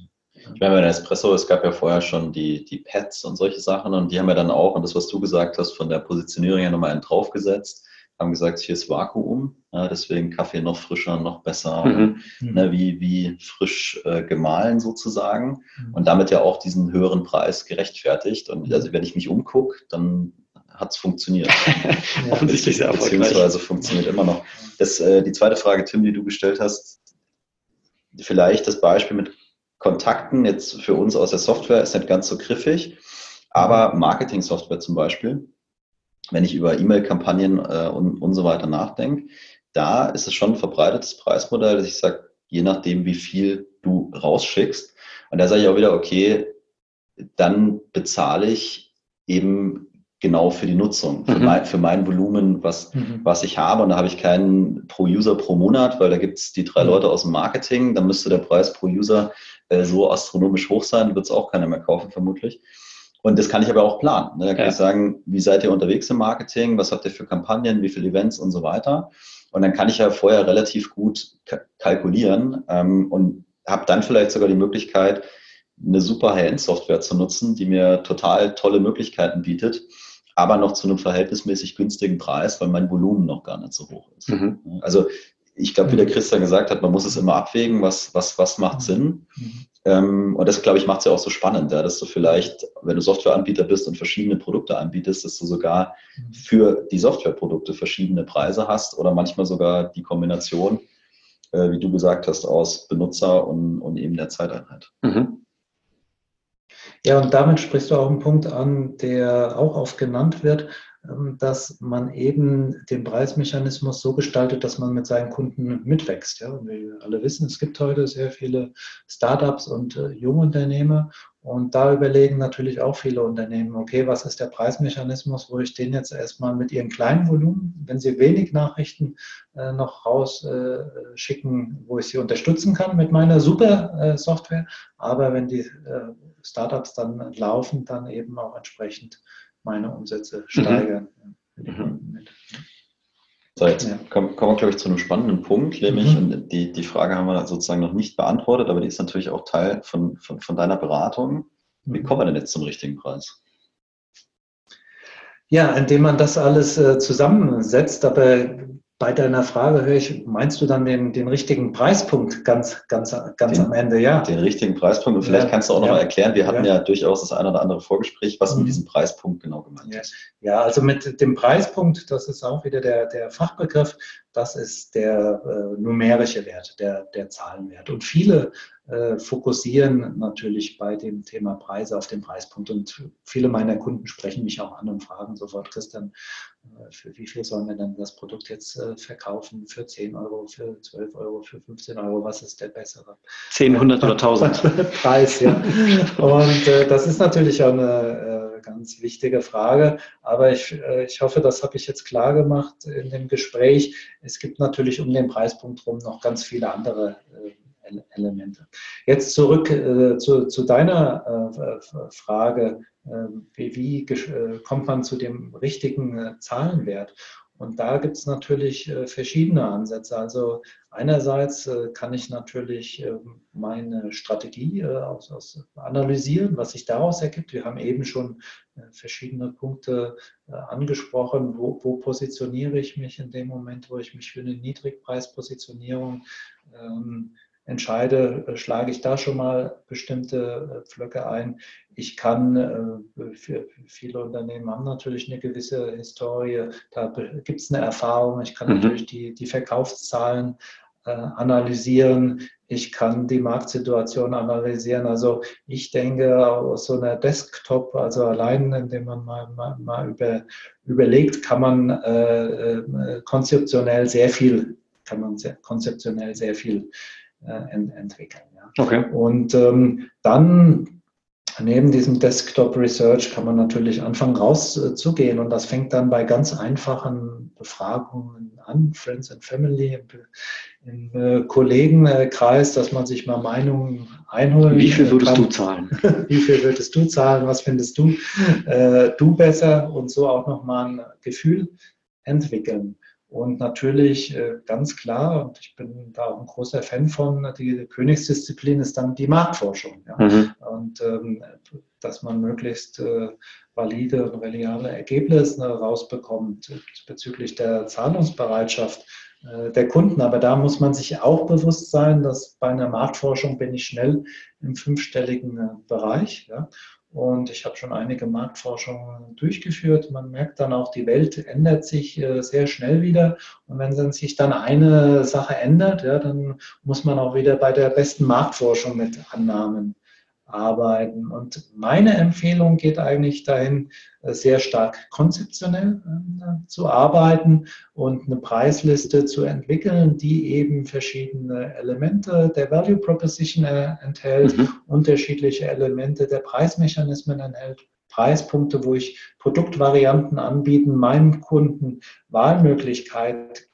ich meine, bei Espresso, es gab ja vorher schon die, die Pads und solche Sachen und die haben ja dann auch, und das, was du gesagt hast, von der Positionierung ja nochmal einen draufgesetzt haben gesagt, hier ist Vakuum, ja, deswegen Kaffee noch frischer, noch besser, mhm. ne, wie, wie frisch äh, gemahlen sozusagen mhm. und damit ja auch diesen höheren Preis gerechtfertigt. Und also wenn ich mich umgucke, dann hat es funktioniert. ja, Offensichtlich sehr erfolgreich. Beziehungsweise funktioniert immer noch. Das, äh, die zweite Frage, Tim, die du gestellt hast, vielleicht das Beispiel mit Kontakten jetzt für uns aus der Software ist nicht ganz so griffig, aber Marketing-Software zum Beispiel wenn ich über E-Mail-Kampagnen äh, und, und so weiter nachdenke, da ist es schon ein verbreitetes Preismodell, dass ich sage, je nachdem, wie viel du rausschickst. Und da sage ich auch wieder, okay, dann bezahle ich eben genau für die Nutzung, für, mhm. mein, für mein Volumen, was, mhm. was ich habe. Und da habe ich keinen pro User pro Monat, weil da gibt es die drei mhm. Leute aus dem Marketing. Dann müsste der Preis pro User äh, so astronomisch hoch sein, wird es auch keiner mehr kaufen, vermutlich. Und das kann ich aber auch planen. Ne? Da kann ja. ich sagen, wie seid ihr unterwegs im Marketing? Was habt ihr für Kampagnen? Wie viele Events und so weiter? Und dann kann ich ja vorher relativ gut kalkulieren ähm, und habe dann vielleicht sogar die Möglichkeit, eine super High-End-Software zu nutzen, die mir total tolle Möglichkeiten bietet, aber noch zu einem verhältnismäßig günstigen Preis, weil mein Volumen noch gar nicht so hoch ist. Mhm. Also ich glaube, wie der Christian gesagt hat, man muss es immer abwägen, was, was, was macht Sinn. Mhm. Ähm, und das, glaube ich, macht es ja auch so spannend, ja, dass du vielleicht, wenn du Softwareanbieter bist und verschiedene Produkte anbietest, dass du sogar für die Softwareprodukte verschiedene Preise hast oder manchmal sogar die Kombination, äh, wie du gesagt hast, aus Benutzer und, und eben der Zeiteinheit. Mhm. Ja, und damit sprichst du auch einen Punkt an, der auch oft genannt wird. Ähm, dass man eben den Preismechanismus so gestaltet, dass man mit seinen Kunden mitwächst. Ja? Und wir alle wissen, es gibt heute sehr viele Startups und äh, Jungunternehmer und da überlegen natürlich auch viele Unternehmen, okay, was ist der Preismechanismus, wo ich den jetzt erstmal mit ihren kleinen Volumen, wenn sie wenig Nachrichten äh, noch rausschicken, äh, wo ich sie unterstützen kann mit meiner super äh, Software, aber wenn die äh, Startups dann laufen, dann eben auch entsprechend meine Umsätze mhm. steigern. Mhm. So, jetzt ja. kommen, kommen wir, glaube ich, zu einem spannenden Punkt, nämlich, mhm. die, die Frage haben wir sozusagen noch nicht beantwortet, aber die ist natürlich auch Teil von, von, von deiner Beratung. Wie mhm. kommen wir denn jetzt zum richtigen Preis? Ja, indem man das alles äh, zusammensetzt, aber bei deiner Frage höre ich, meinst du dann den, den richtigen Preispunkt ganz, ganz, ganz den, am Ende, ja? Den richtigen Preispunkt. Und vielleicht ja, kannst du auch noch ja, mal erklären, wir hatten ja. ja. durchaus das eine oder andere Vorgespräch, was mhm. mit diesem Preispunkt genau gemeint ist. Ja, also mit dem Preispunkt, das ist auch wieder der, der Fachbegriff, das ist der äh, numerische Wert, der, der Zahlenwert. Und viele äh, fokussieren natürlich bei dem Thema Preise auf den Preispunkt. Und viele meiner Kunden sprechen mich auch an und fragen sofort, Christian, äh, für wie viel sollen wir denn das Produkt jetzt äh, verkaufen? Für 10 Euro, für 12 Euro, für 15 Euro? Was ist der bessere? 10, 100 oder 1000? Preis, ja. Und das ist natürlich auch eine ganz wichtige Frage. Aber ich, ich hoffe, das habe ich jetzt klar gemacht in dem Gespräch. Es gibt natürlich um den Preispunkt herum noch ganz viele andere Elemente. Jetzt zurück äh, zu, zu, deiner äh, Frage, äh, wie, wie äh, kommt man zu dem richtigen äh, Zahlenwert? Und da gibt es natürlich äh, verschiedene Ansätze. Also einerseits kann ich natürlich ähm, meine Strategie analysieren, was sich daraus ergibt. Wir haben eben schon verschiedene Punkte angesprochen. Wo, wo, positioniere ich mich in dem Moment, wo ich mich für eine Niedrigpreispositionierung ähm, entscheide, äh, schlage ich da schon mal bestimmte äh, Pflöcke ein. Ich kann, äh, für viele Unternehmen haben natürlich eine gewisse Historie, da gibt es eine Erfahrung. Ich kann mhm. natürlich die, die Verkaufszahlen analysieren. Ich kann die Marktsituation analysieren. Also ich denke aus so einer Desktop, also allein, indem man mal, mal, mal über, überlegt, kann man äh, konzeptionell sehr viel, kann man sehr, konzeptionell sehr viel ent entwickeln. Ja. Okay. Und ähm, dann neben diesem Desktop Research kann man natürlich anfangen rauszugehen und das fängt dann bei ganz einfachen Befragungen an, Friends and Family, im, im äh, Kollegenkreis, dass man sich mal Meinungen einholen Wie viel würdest kann. du zahlen? Wie viel würdest du zahlen? Was findest du, äh, du besser? Und so auch nochmal ein Gefühl entwickeln. Und natürlich äh, ganz klar, und ich bin da auch ein großer Fan von, die Königsdisziplin ist dann die Marktforschung. Ja? Mhm. Und ähm, dass man möglichst äh, valide und reliable Ergebnisse rausbekommt bezüglich der Zahlungsbereitschaft äh, der Kunden. Aber da muss man sich auch bewusst sein, dass bei einer Marktforschung bin ich schnell im fünfstelligen Bereich. Ja? Und ich habe schon einige Marktforschungen durchgeführt. Man merkt dann auch, die Welt ändert sich äh, sehr schnell wieder. Und wenn sich dann eine Sache ändert, ja, dann muss man auch wieder bei der besten Marktforschung mit Annahmen arbeiten. Und meine Empfehlung geht eigentlich dahin, äh, sehr stark konzeptionell äh, zu arbeiten und eine Preisliste zu entwickeln, die eben verschiedene Elemente der Value Proposition äh, enthält, mhm. unterschiedliche Elemente der Preismechanismen enthält. Preispunkte, wo ich Produktvarianten anbieten, meinem Kunden Wahlmöglichkeit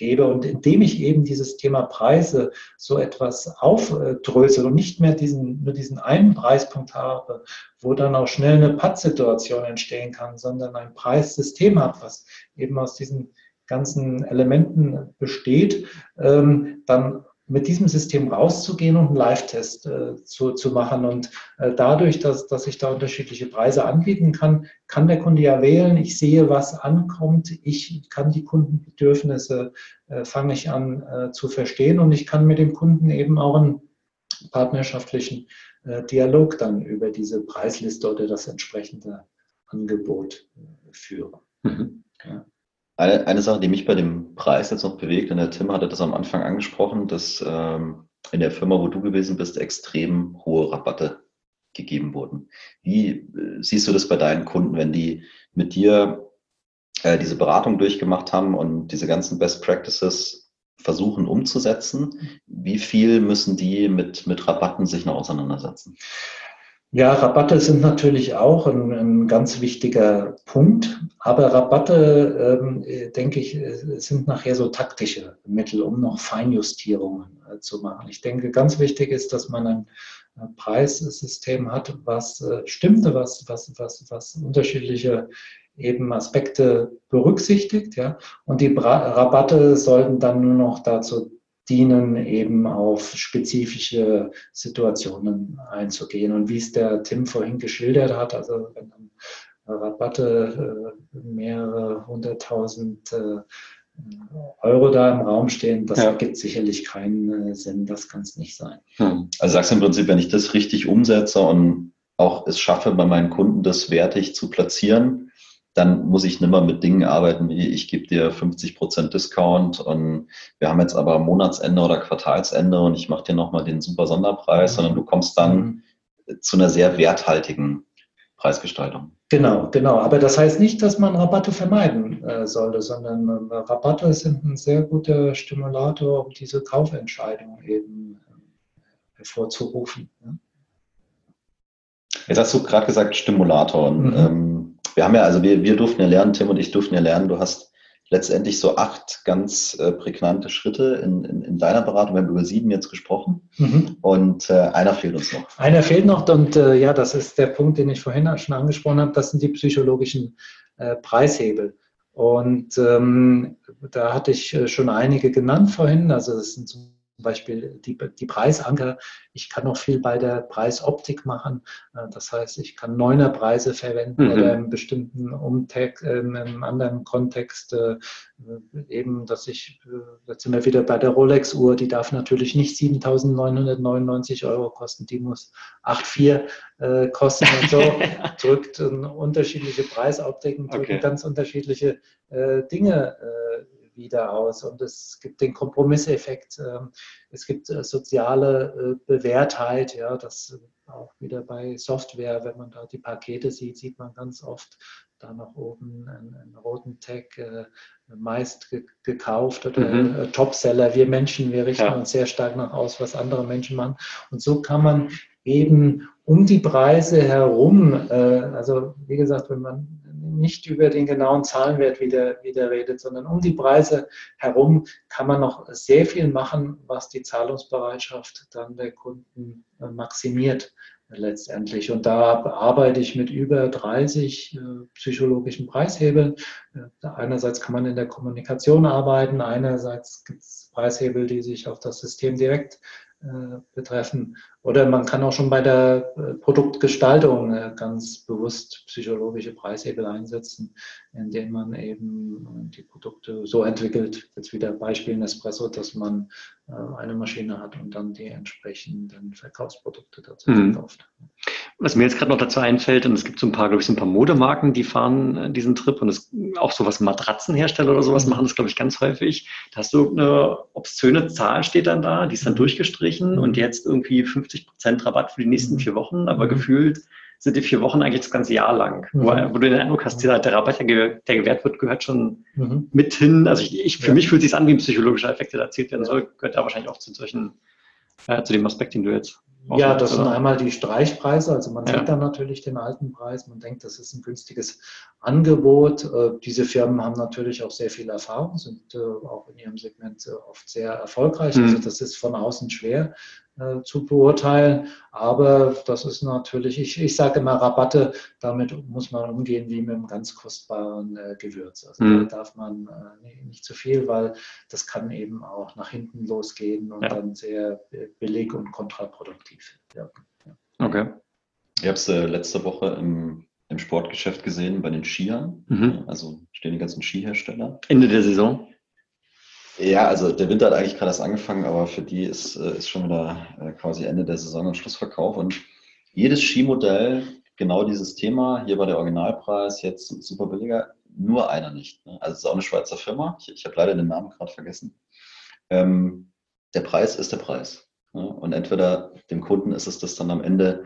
gebe. Und indem ich eben dieses Thema Preise so etwas aufdrösel und nicht mehr diesen, nur diesen einen Preispunkt habe, wo dann auch schnell eine Pattsituation entstehen kann, sondern ein Preissystem habe, was eben aus diesen ganzen Elementen besteht, ähm, dann mit diesem System rauszugehen und einen Live-Test äh, zu, zu machen. Und äh, dadurch, dass, dass ich da unterschiedliche Preise anbieten kann, kann der Kunde ja wählen. Ich sehe, was ankommt. Ich kann die Kundenbedürfnisse, äh, fange ich an äh, zu verstehen und ich kann mit dem Kunden eben auch einen partnerschaftlichen äh, Dialog dann über diese Preisliste oder das entsprechende Angebot äh, führen. Mhm. Ja. Eine, eine Sache, die mich bei dem Preis jetzt noch bewegt, und der Tim hatte das am Anfang angesprochen, dass ähm, in der Firma, wo du gewesen bist, extrem hohe Rabatte gegeben wurden. Wie äh, siehst du das bei deinen Kunden, wenn die mit dir äh, diese Beratung durchgemacht haben und diese ganzen Best Practices versuchen umzusetzen, wie viel müssen die mit, mit Rabatten sich noch auseinandersetzen? Ja, Rabatte sind natürlich auch ein, ein ganz wichtiger Punkt, aber Rabatte, ähm, denke ich, sind nachher so taktische Mittel, um noch Feinjustierungen äh, zu machen. Ich denke, ganz wichtig ist, dass man ein äh, Preissystem hat, was äh, stimmte, was, was, was, was unterschiedliche eben Aspekte berücksichtigt. Ja? Und die Rabatte sollten dann nur noch dazu dienen, eben auf spezifische Situationen einzugehen. Und wie es der Tim vorhin geschildert hat, also wenn dann Rabatte äh, mehrere hunderttausend äh, Euro da im Raum stehen, das ja. ergibt sicherlich keinen äh, Sinn, das kann es nicht sein. Hm. Also sagst du im Prinzip, wenn ich das richtig umsetze und auch es schaffe, bei meinen Kunden das wertig zu platzieren, dann muss ich nimmer mit Dingen arbeiten wie ich gebe dir 50 Prozent Discount und wir haben jetzt aber Monatsende oder Quartalsende und ich mache dir nochmal den super Sonderpreis, sondern du kommst dann mhm. zu einer sehr werthaltigen Preisgestaltung. Genau, genau. Aber das heißt nicht, dass man Rabatte vermeiden äh, sollte, sondern äh, Rabatte sind ein sehr guter Stimulator, um diese Kaufentscheidung eben äh, hervorzurufen. Ja. Jetzt hast du gerade gesagt Stimulator. Und, mhm. ähm, wir haben ja, also wir, wir durften ja lernen, Tim und ich durften ja lernen, du hast letztendlich so acht ganz äh, prägnante Schritte in, in, in, deiner Beratung. Wir haben über sieben jetzt gesprochen mhm. und äh, einer fehlt uns noch. Einer fehlt noch und äh, ja, das ist der Punkt, den ich vorhin schon angesprochen habe. Das sind die psychologischen äh, Preishebel. Und ähm, da hatte ich äh, schon einige genannt vorhin. Also das sind zum zum Beispiel die, die Preisanker. Ich kann noch viel bei der Preisoptik machen. Äh, das heißt, ich kann Neunerpreise verwenden mhm. oder im bestimmten Umtag, in einem anderen Kontext äh, eben, dass ich, äh, jetzt sind wir wieder bei der Rolex-Uhr, die darf natürlich nicht 7.999 Euro kosten, die muss 8,4 kosten und so. drückt unterschiedliche Preisoptiken, drücken okay. ganz unterschiedliche Dinge wieder aus. Und es gibt den Kompromisseffekt, ähm, es gibt äh, soziale äh, Bewährtheit, ja, das auch wieder bei Software, wenn man da die Pakete sieht, sieht man ganz oft da nach oben einen, einen roten Tag, äh, meist ge gekauft oder mhm. äh, Topseller. Wir Menschen, wir richten ja. uns sehr stark nach aus, was andere Menschen machen. Und so kann man eben um die Preise herum, äh, also wie gesagt, wenn man nicht über den genauen Zahlenwert wieder, wieder redet, sondern um die Preise herum kann man noch sehr viel machen, was die Zahlungsbereitschaft dann der Kunden äh, maximiert letztendlich. Und da arbeite ich mit über 30 äh, psychologischen Preishebeln. Äh, einerseits kann man in der Kommunikation arbeiten, einerseits gibt es Preishebel, die sich auf das System direkt äh, betreffen. Oder man kann auch schon bei der äh, Produktgestaltung äh, ganz bewusst psychologische Preishebel einsetzen, indem man eben die Produkte so entwickelt, jetzt wieder Beispiel Nespresso, dass man eine Maschine hat und dann die entsprechenden Verkaufsprodukte dazu mhm. verkauft. Was mir jetzt gerade noch dazu einfällt, und es gibt so ein paar, glaube ich, so ein paar Modemarken, die fahren äh, diesen Trip und es, auch sowas Matratzenhersteller oder sowas mhm. machen das, glaube ich, ganz häufig. Da hast du eine obszöne Zahl steht dann da, die ist dann mhm. durchgestrichen und jetzt irgendwie 50 Prozent Rabatt für die nächsten vier Wochen, aber gefühlt sind die vier Wochen eigentlich das ganze Jahr lang. Mhm. Wo, wo, du den Eindruck hast, der, der Rabatt, der, der gewährt wird, gehört schon mhm. mit hin. Also ich, ich für ja. mich fühlt es sich an wie ein psychologischer Effekt, der erzielt werden soll, gehört da wahrscheinlich auch zu solchen, äh, zu dem Aspekt, den du jetzt ja, das sind einmal die Streichpreise. Also man ja. sieht dann natürlich den alten Preis. Man denkt, das ist ein günstiges Angebot. Äh, diese Firmen haben natürlich auch sehr viel Erfahrung, sind äh, auch in ihrem Segment äh, oft sehr erfolgreich. Mhm. Also das ist von außen schwer äh, zu beurteilen. Aber das ist natürlich, ich, ich sage immer Rabatte, damit muss man umgehen wie mit einem ganz kostbaren äh, Gewürz. Also mhm. da darf man äh, nicht, nicht, zu viel, weil das kann eben auch nach hinten losgehen und ja. dann sehr billig und kontraproduktiv wirken. Ja. Okay. Ich habe es äh, letzte Woche im, im Sportgeschäft gesehen bei den Skiern. Mhm. Also stehen die ganzen Skihersteller. Ende der Saison. Ja, also der Winter hat eigentlich gerade erst angefangen, aber für die ist, äh, ist schon wieder äh, quasi Ende der Saison und Schlussverkauf. Und jedes Skimodell, genau dieses Thema, hier war der Originalpreis, jetzt super billiger, nur einer nicht. Ne? Also es ist auch eine Schweizer Firma, ich, ich habe leider den Namen gerade vergessen. Ähm, der Preis ist der Preis. Ne? Und entweder dem Kunden ist es das dann am Ende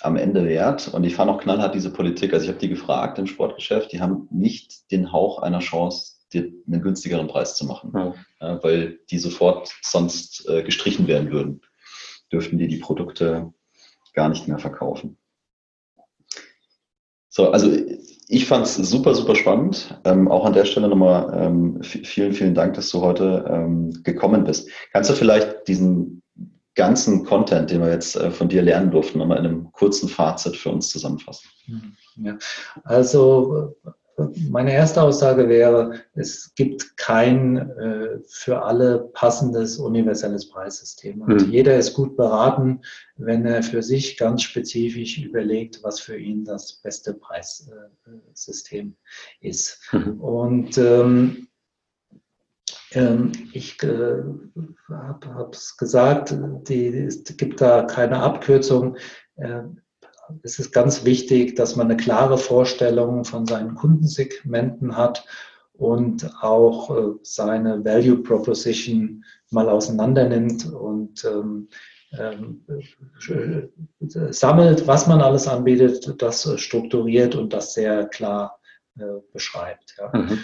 am Ende wert? Und ich fand auch knallhart diese Politik. Also ich habe die gefragt im Sportgeschäft, die haben nicht den Hauch einer Chance, dir einen günstigeren Preis zu machen, ja. Ja, weil die sofort sonst äh, gestrichen werden würden. Dürften die die Produkte gar nicht mehr verkaufen. So, also ich fand es super, super spannend. Ähm, auch an der Stelle nochmal ähm, vielen, vielen Dank, dass du heute ähm, gekommen bist. Kannst du vielleicht diesen ganzen Content, den wir jetzt äh, von dir lernen durften, nochmal in einem kurzen Fazit für uns zusammenfassen? Ja, also meine erste Aussage wäre, es gibt kein äh, für alle passendes universelles Preissystem. Und mhm. jeder ist gut beraten, wenn er für sich ganz spezifisch überlegt, was für ihn das beste Preissystem äh, ist. Mhm. Und ähm, ähm, ich äh, habe es gesagt, die, es gibt da keine Abkürzung. Äh, es ist ganz wichtig, dass man eine klare Vorstellung von seinen Kundensegmenten hat und auch äh, seine Value Proposition mal auseinander nimmt und ähm, ähm, äh, sammelt, was man alles anbietet, das strukturiert und das sehr klar äh, beschreibt. Ja. Mhm.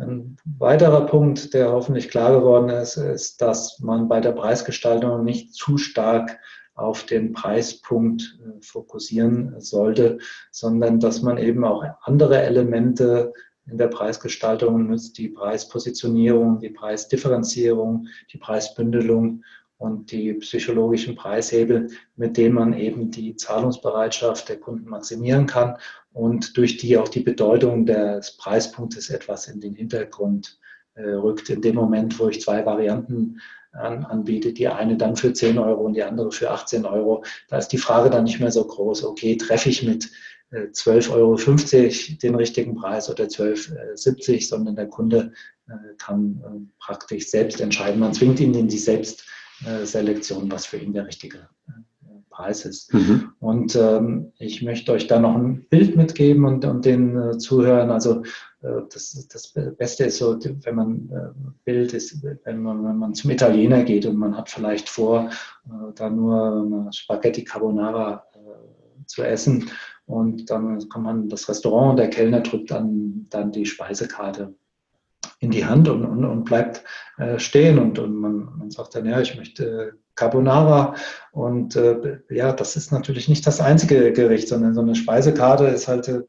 Ein weiterer Punkt, der hoffentlich klar geworden ist, ist, dass man bei der Preisgestaltung nicht zu stark auf den Preispunkt äh, fokussieren sollte, sondern dass man eben auch andere Elemente in der Preisgestaltung nutzt, die Preispositionierung, die Preisdifferenzierung, die Preisbündelung und die psychologischen Preishebel, mit denen man eben die Zahlungsbereitschaft der Kunden maximieren kann und durch die auch die Bedeutung des Preispunktes etwas in den Hintergrund äh, rückt. In dem Moment, wo ich zwei Varianten an, anbietet, die eine dann für 10 Euro und die andere für 18 Euro. Da ist die Frage dann nicht mehr so groß, okay, treffe ich mit 12,50 äh, Euro den richtigen Preis oder 12,70, äh, sondern der Kunde äh, kann praktisch selbst entscheiden. Man zwingt ihn in die Selbstselektion, was für ihn der richtige Preis ist. Mhm. Und ähm, ich möchte euch da noch ein Bild mitgeben und, und den äh, Zuhörern. Also äh, das, das Beste ist so, wenn man äh, Bild ist, wenn man, wenn man zum Italiener geht und man hat vielleicht vor, äh, da nur Spaghetti Carbonara äh, zu essen. Und dann kommt man in das Restaurant und der Kellner drückt dann, dann die Speisekarte in die Hand und, und, und bleibt äh, stehen und, und man, man sagt dann, ja, ich möchte Carbonara. Und äh, ja, das ist natürlich nicht das einzige Gericht, sondern so eine Speisekarte ist halt äh,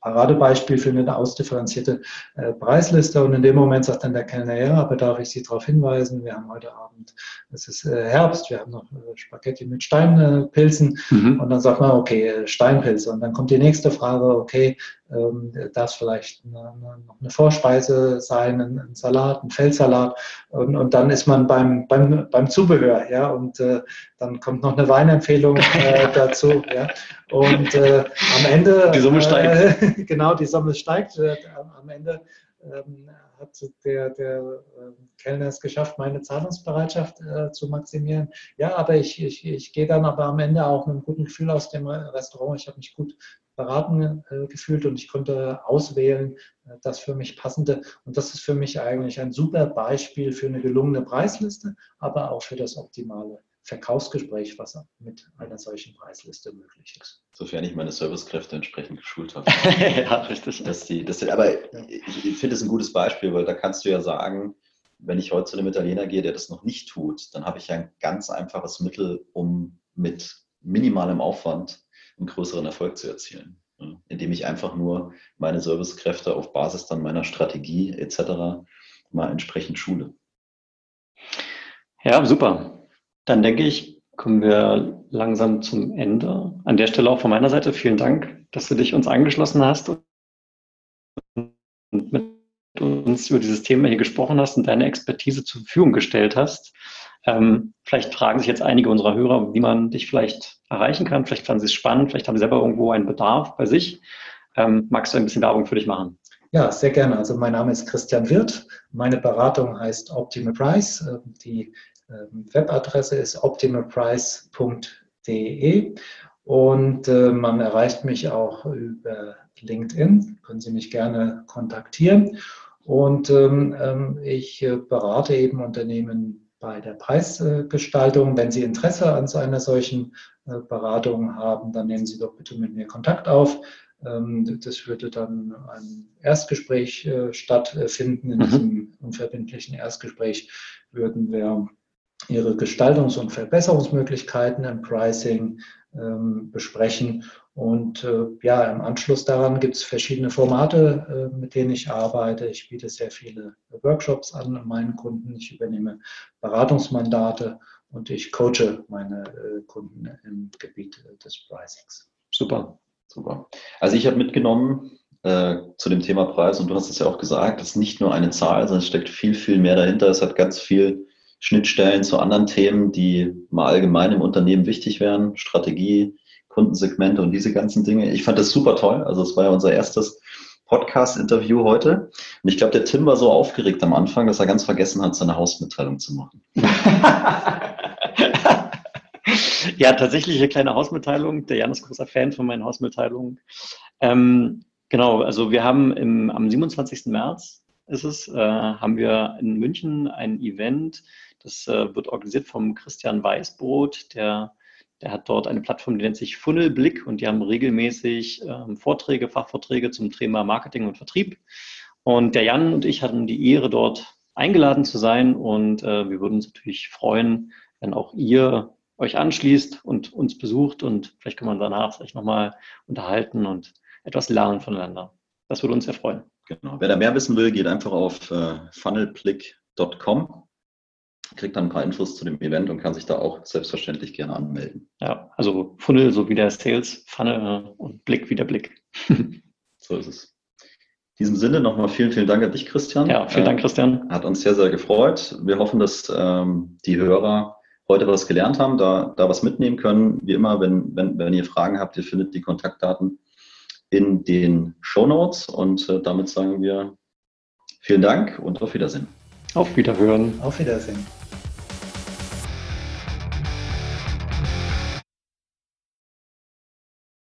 Paradebeispiel für eine ausdifferenzierte äh, Preisliste. Und in dem Moment sagt dann der Kellner, ja, aber darf ich Sie darauf hinweisen, wir haben heute Abend, es ist äh, Herbst, wir haben noch äh, Spaghetti mit Steinpilzen. Mhm. Und dann sagt man, okay, äh, Steinpilze. Und dann kommt die nächste Frage, okay, ähm, darf vielleicht eine, noch eine Vorspeise sein, ein, ein, Salat, ein Feldsalat. Und, und dann ist man beim, beim, beim Zubehör, ja, und äh, dann kommt noch eine Weinempfehlung äh, dazu, ja. Und äh, am Ende. Die Summe steigt. Äh, genau, die Summe steigt. Äh, am Ende ähm, hat der, der äh, Kellner es geschafft, meine Zahlungsbereitschaft äh, zu maximieren. Ja, aber ich, ich, ich gehe dann aber am Ende auch mit einem guten Gefühl aus dem Restaurant. Ich habe mich gut beraten äh, gefühlt und ich konnte auswählen, äh, das für mich passende. Und das ist für mich eigentlich ein super Beispiel für eine gelungene Preisliste, aber auch für das optimale Verkaufsgespräch, was mit einer solchen Preisliste möglich ist. Sofern ich meine Servicekräfte entsprechend geschult habe. ja, richtig. Dass die, dass die, aber ich, ich finde es ein gutes Beispiel, weil da kannst du ja sagen, wenn ich heute zu einem Italiener gehe, der das noch nicht tut, dann habe ich ja ein ganz einfaches Mittel, um mit minimalem Aufwand einen größeren Erfolg zu erzielen. Indem ich einfach nur meine Servicekräfte auf Basis dann meiner Strategie etc. mal entsprechend schule. Ja, super. Dann denke ich, kommen wir langsam zum Ende. An der Stelle auch von meiner Seite vielen Dank, dass du dich uns angeschlossen hast und mit uns über dieses Thema hier gesprochen hast und deine Expertise zur Verfügung gestellt hast. Ähm, vielleicht fragen sich jetzt einige unserer Hörer, wie man dich vielleicht erreichen kann. Vielleicht fanden sie es spannend, vielleicht haben sie selber irgendwo einen Bedarf bei sich. Ähm, magst du ein bisschen Werbung für dich machen? Ja, sehr gerne. Also mein Name ist Christian Wirth. Meine Beratung heißt Optimal Price. Ähm, die Webadresse ist optimalprice.de und äh, man erreicht mich auch über LinkedIn. Können Sie mich gerne kontaktieren. Und ähm, ähm ich äh, berate eben Unternehmen bei der Preisgestaltung. Wenn Sie Interesse an so einer solchen äh, Beratungen haben, dann nehmen Sie doch bitte mit mir Kontakt auf. Ähm, das würde dann ein Erstgespräch äh, stattfinden. In mhm. diesem unverbindlichen Erstgespräch würden wir Ihre Gestaltungs- und Verbesserungsmöglichkeiten im Pricing ähm, besprechen. Und äh, ja, im Anschluss daran gibt es verschiedene Formate, äh, mit denen ich arbeite. Ich biete sehr viele Workshops an meinen Kunden. Ich übernehme Beratungsmandate und ich coache meine äh, Kunden im Gebiet des Pricings. Super, super. Also ich habe mitgenommen äh, zu dem Thema Preis und du hast es ja auch gesagt, es ist nicht nur eine Zahl, sondern es steckt viel, viel mehr dahinter. Es hat ganz viel Schnittstellen zu anderen Themen, die mal allgemein im Unternehmen wichtig wären, Strategie, Kundensegmente und diese ganzen Dinge. Ich fand das super toll. Also es war ja unser erstes Podcast-Interview heute. Und ich glaube, der Tim war so aufgeregt am Anfang, dass er ganz vergessen hat, seine Hausmitteilung zu machen. ja, tatsächlich eine kleine Hausmitteilung. Der Jan ist großer Fan von meinen Hausmitteilungen. Ähm, genau, also wir haben im, am 27. März ist es, äh, haben wir in München ein Event das äh, wird organisiert vom Christian Weißbrot, der, der hat dort eine Plattform, die nennt sich Funnelblick und die haben regelmäßig ähm, Vorträge, Fachvorträge zum Thema Marketing und Vertrieb. Und der Jan und ich hatten die Ehre, dort eingeladen zu sein und äh, wir würden uns natürlich freuen, wenn auch ihr euch anschließt und uns besucht und vielleicht können wir danach vielleicht nochmal unterhalten und etwas lernen voneinander. Das würde uns sehr freuen. Genau. Wer da mehr wissen will, geht einfach auf äh, funnelblick.com kriegt dann ein paar Infos zu dem Event und kann sich da auch selbstverständlich gerne anmelden. Ja, also Funnel so wie der Sales Funnel und Blick wie der Blick. so ist es. In diesem Sinne nochmal vielen, vielen Dank an dich, Christian. Ja, vielen Dank, Christian. Hat uns sehr, sehr gefreut. Wir hoffen, dass ähm, die Hörer heute was gelernt haben, da, da was mitnehmen können. Wie immer, wenn, wenn, wenn ihr Fragen habt, ihr findet die Kontaktdaten in den Show Notes und äh, damit sagen wir vielen Dank und auf Wiedersehen. Auf Wiederhören. Auf Wiedersehen.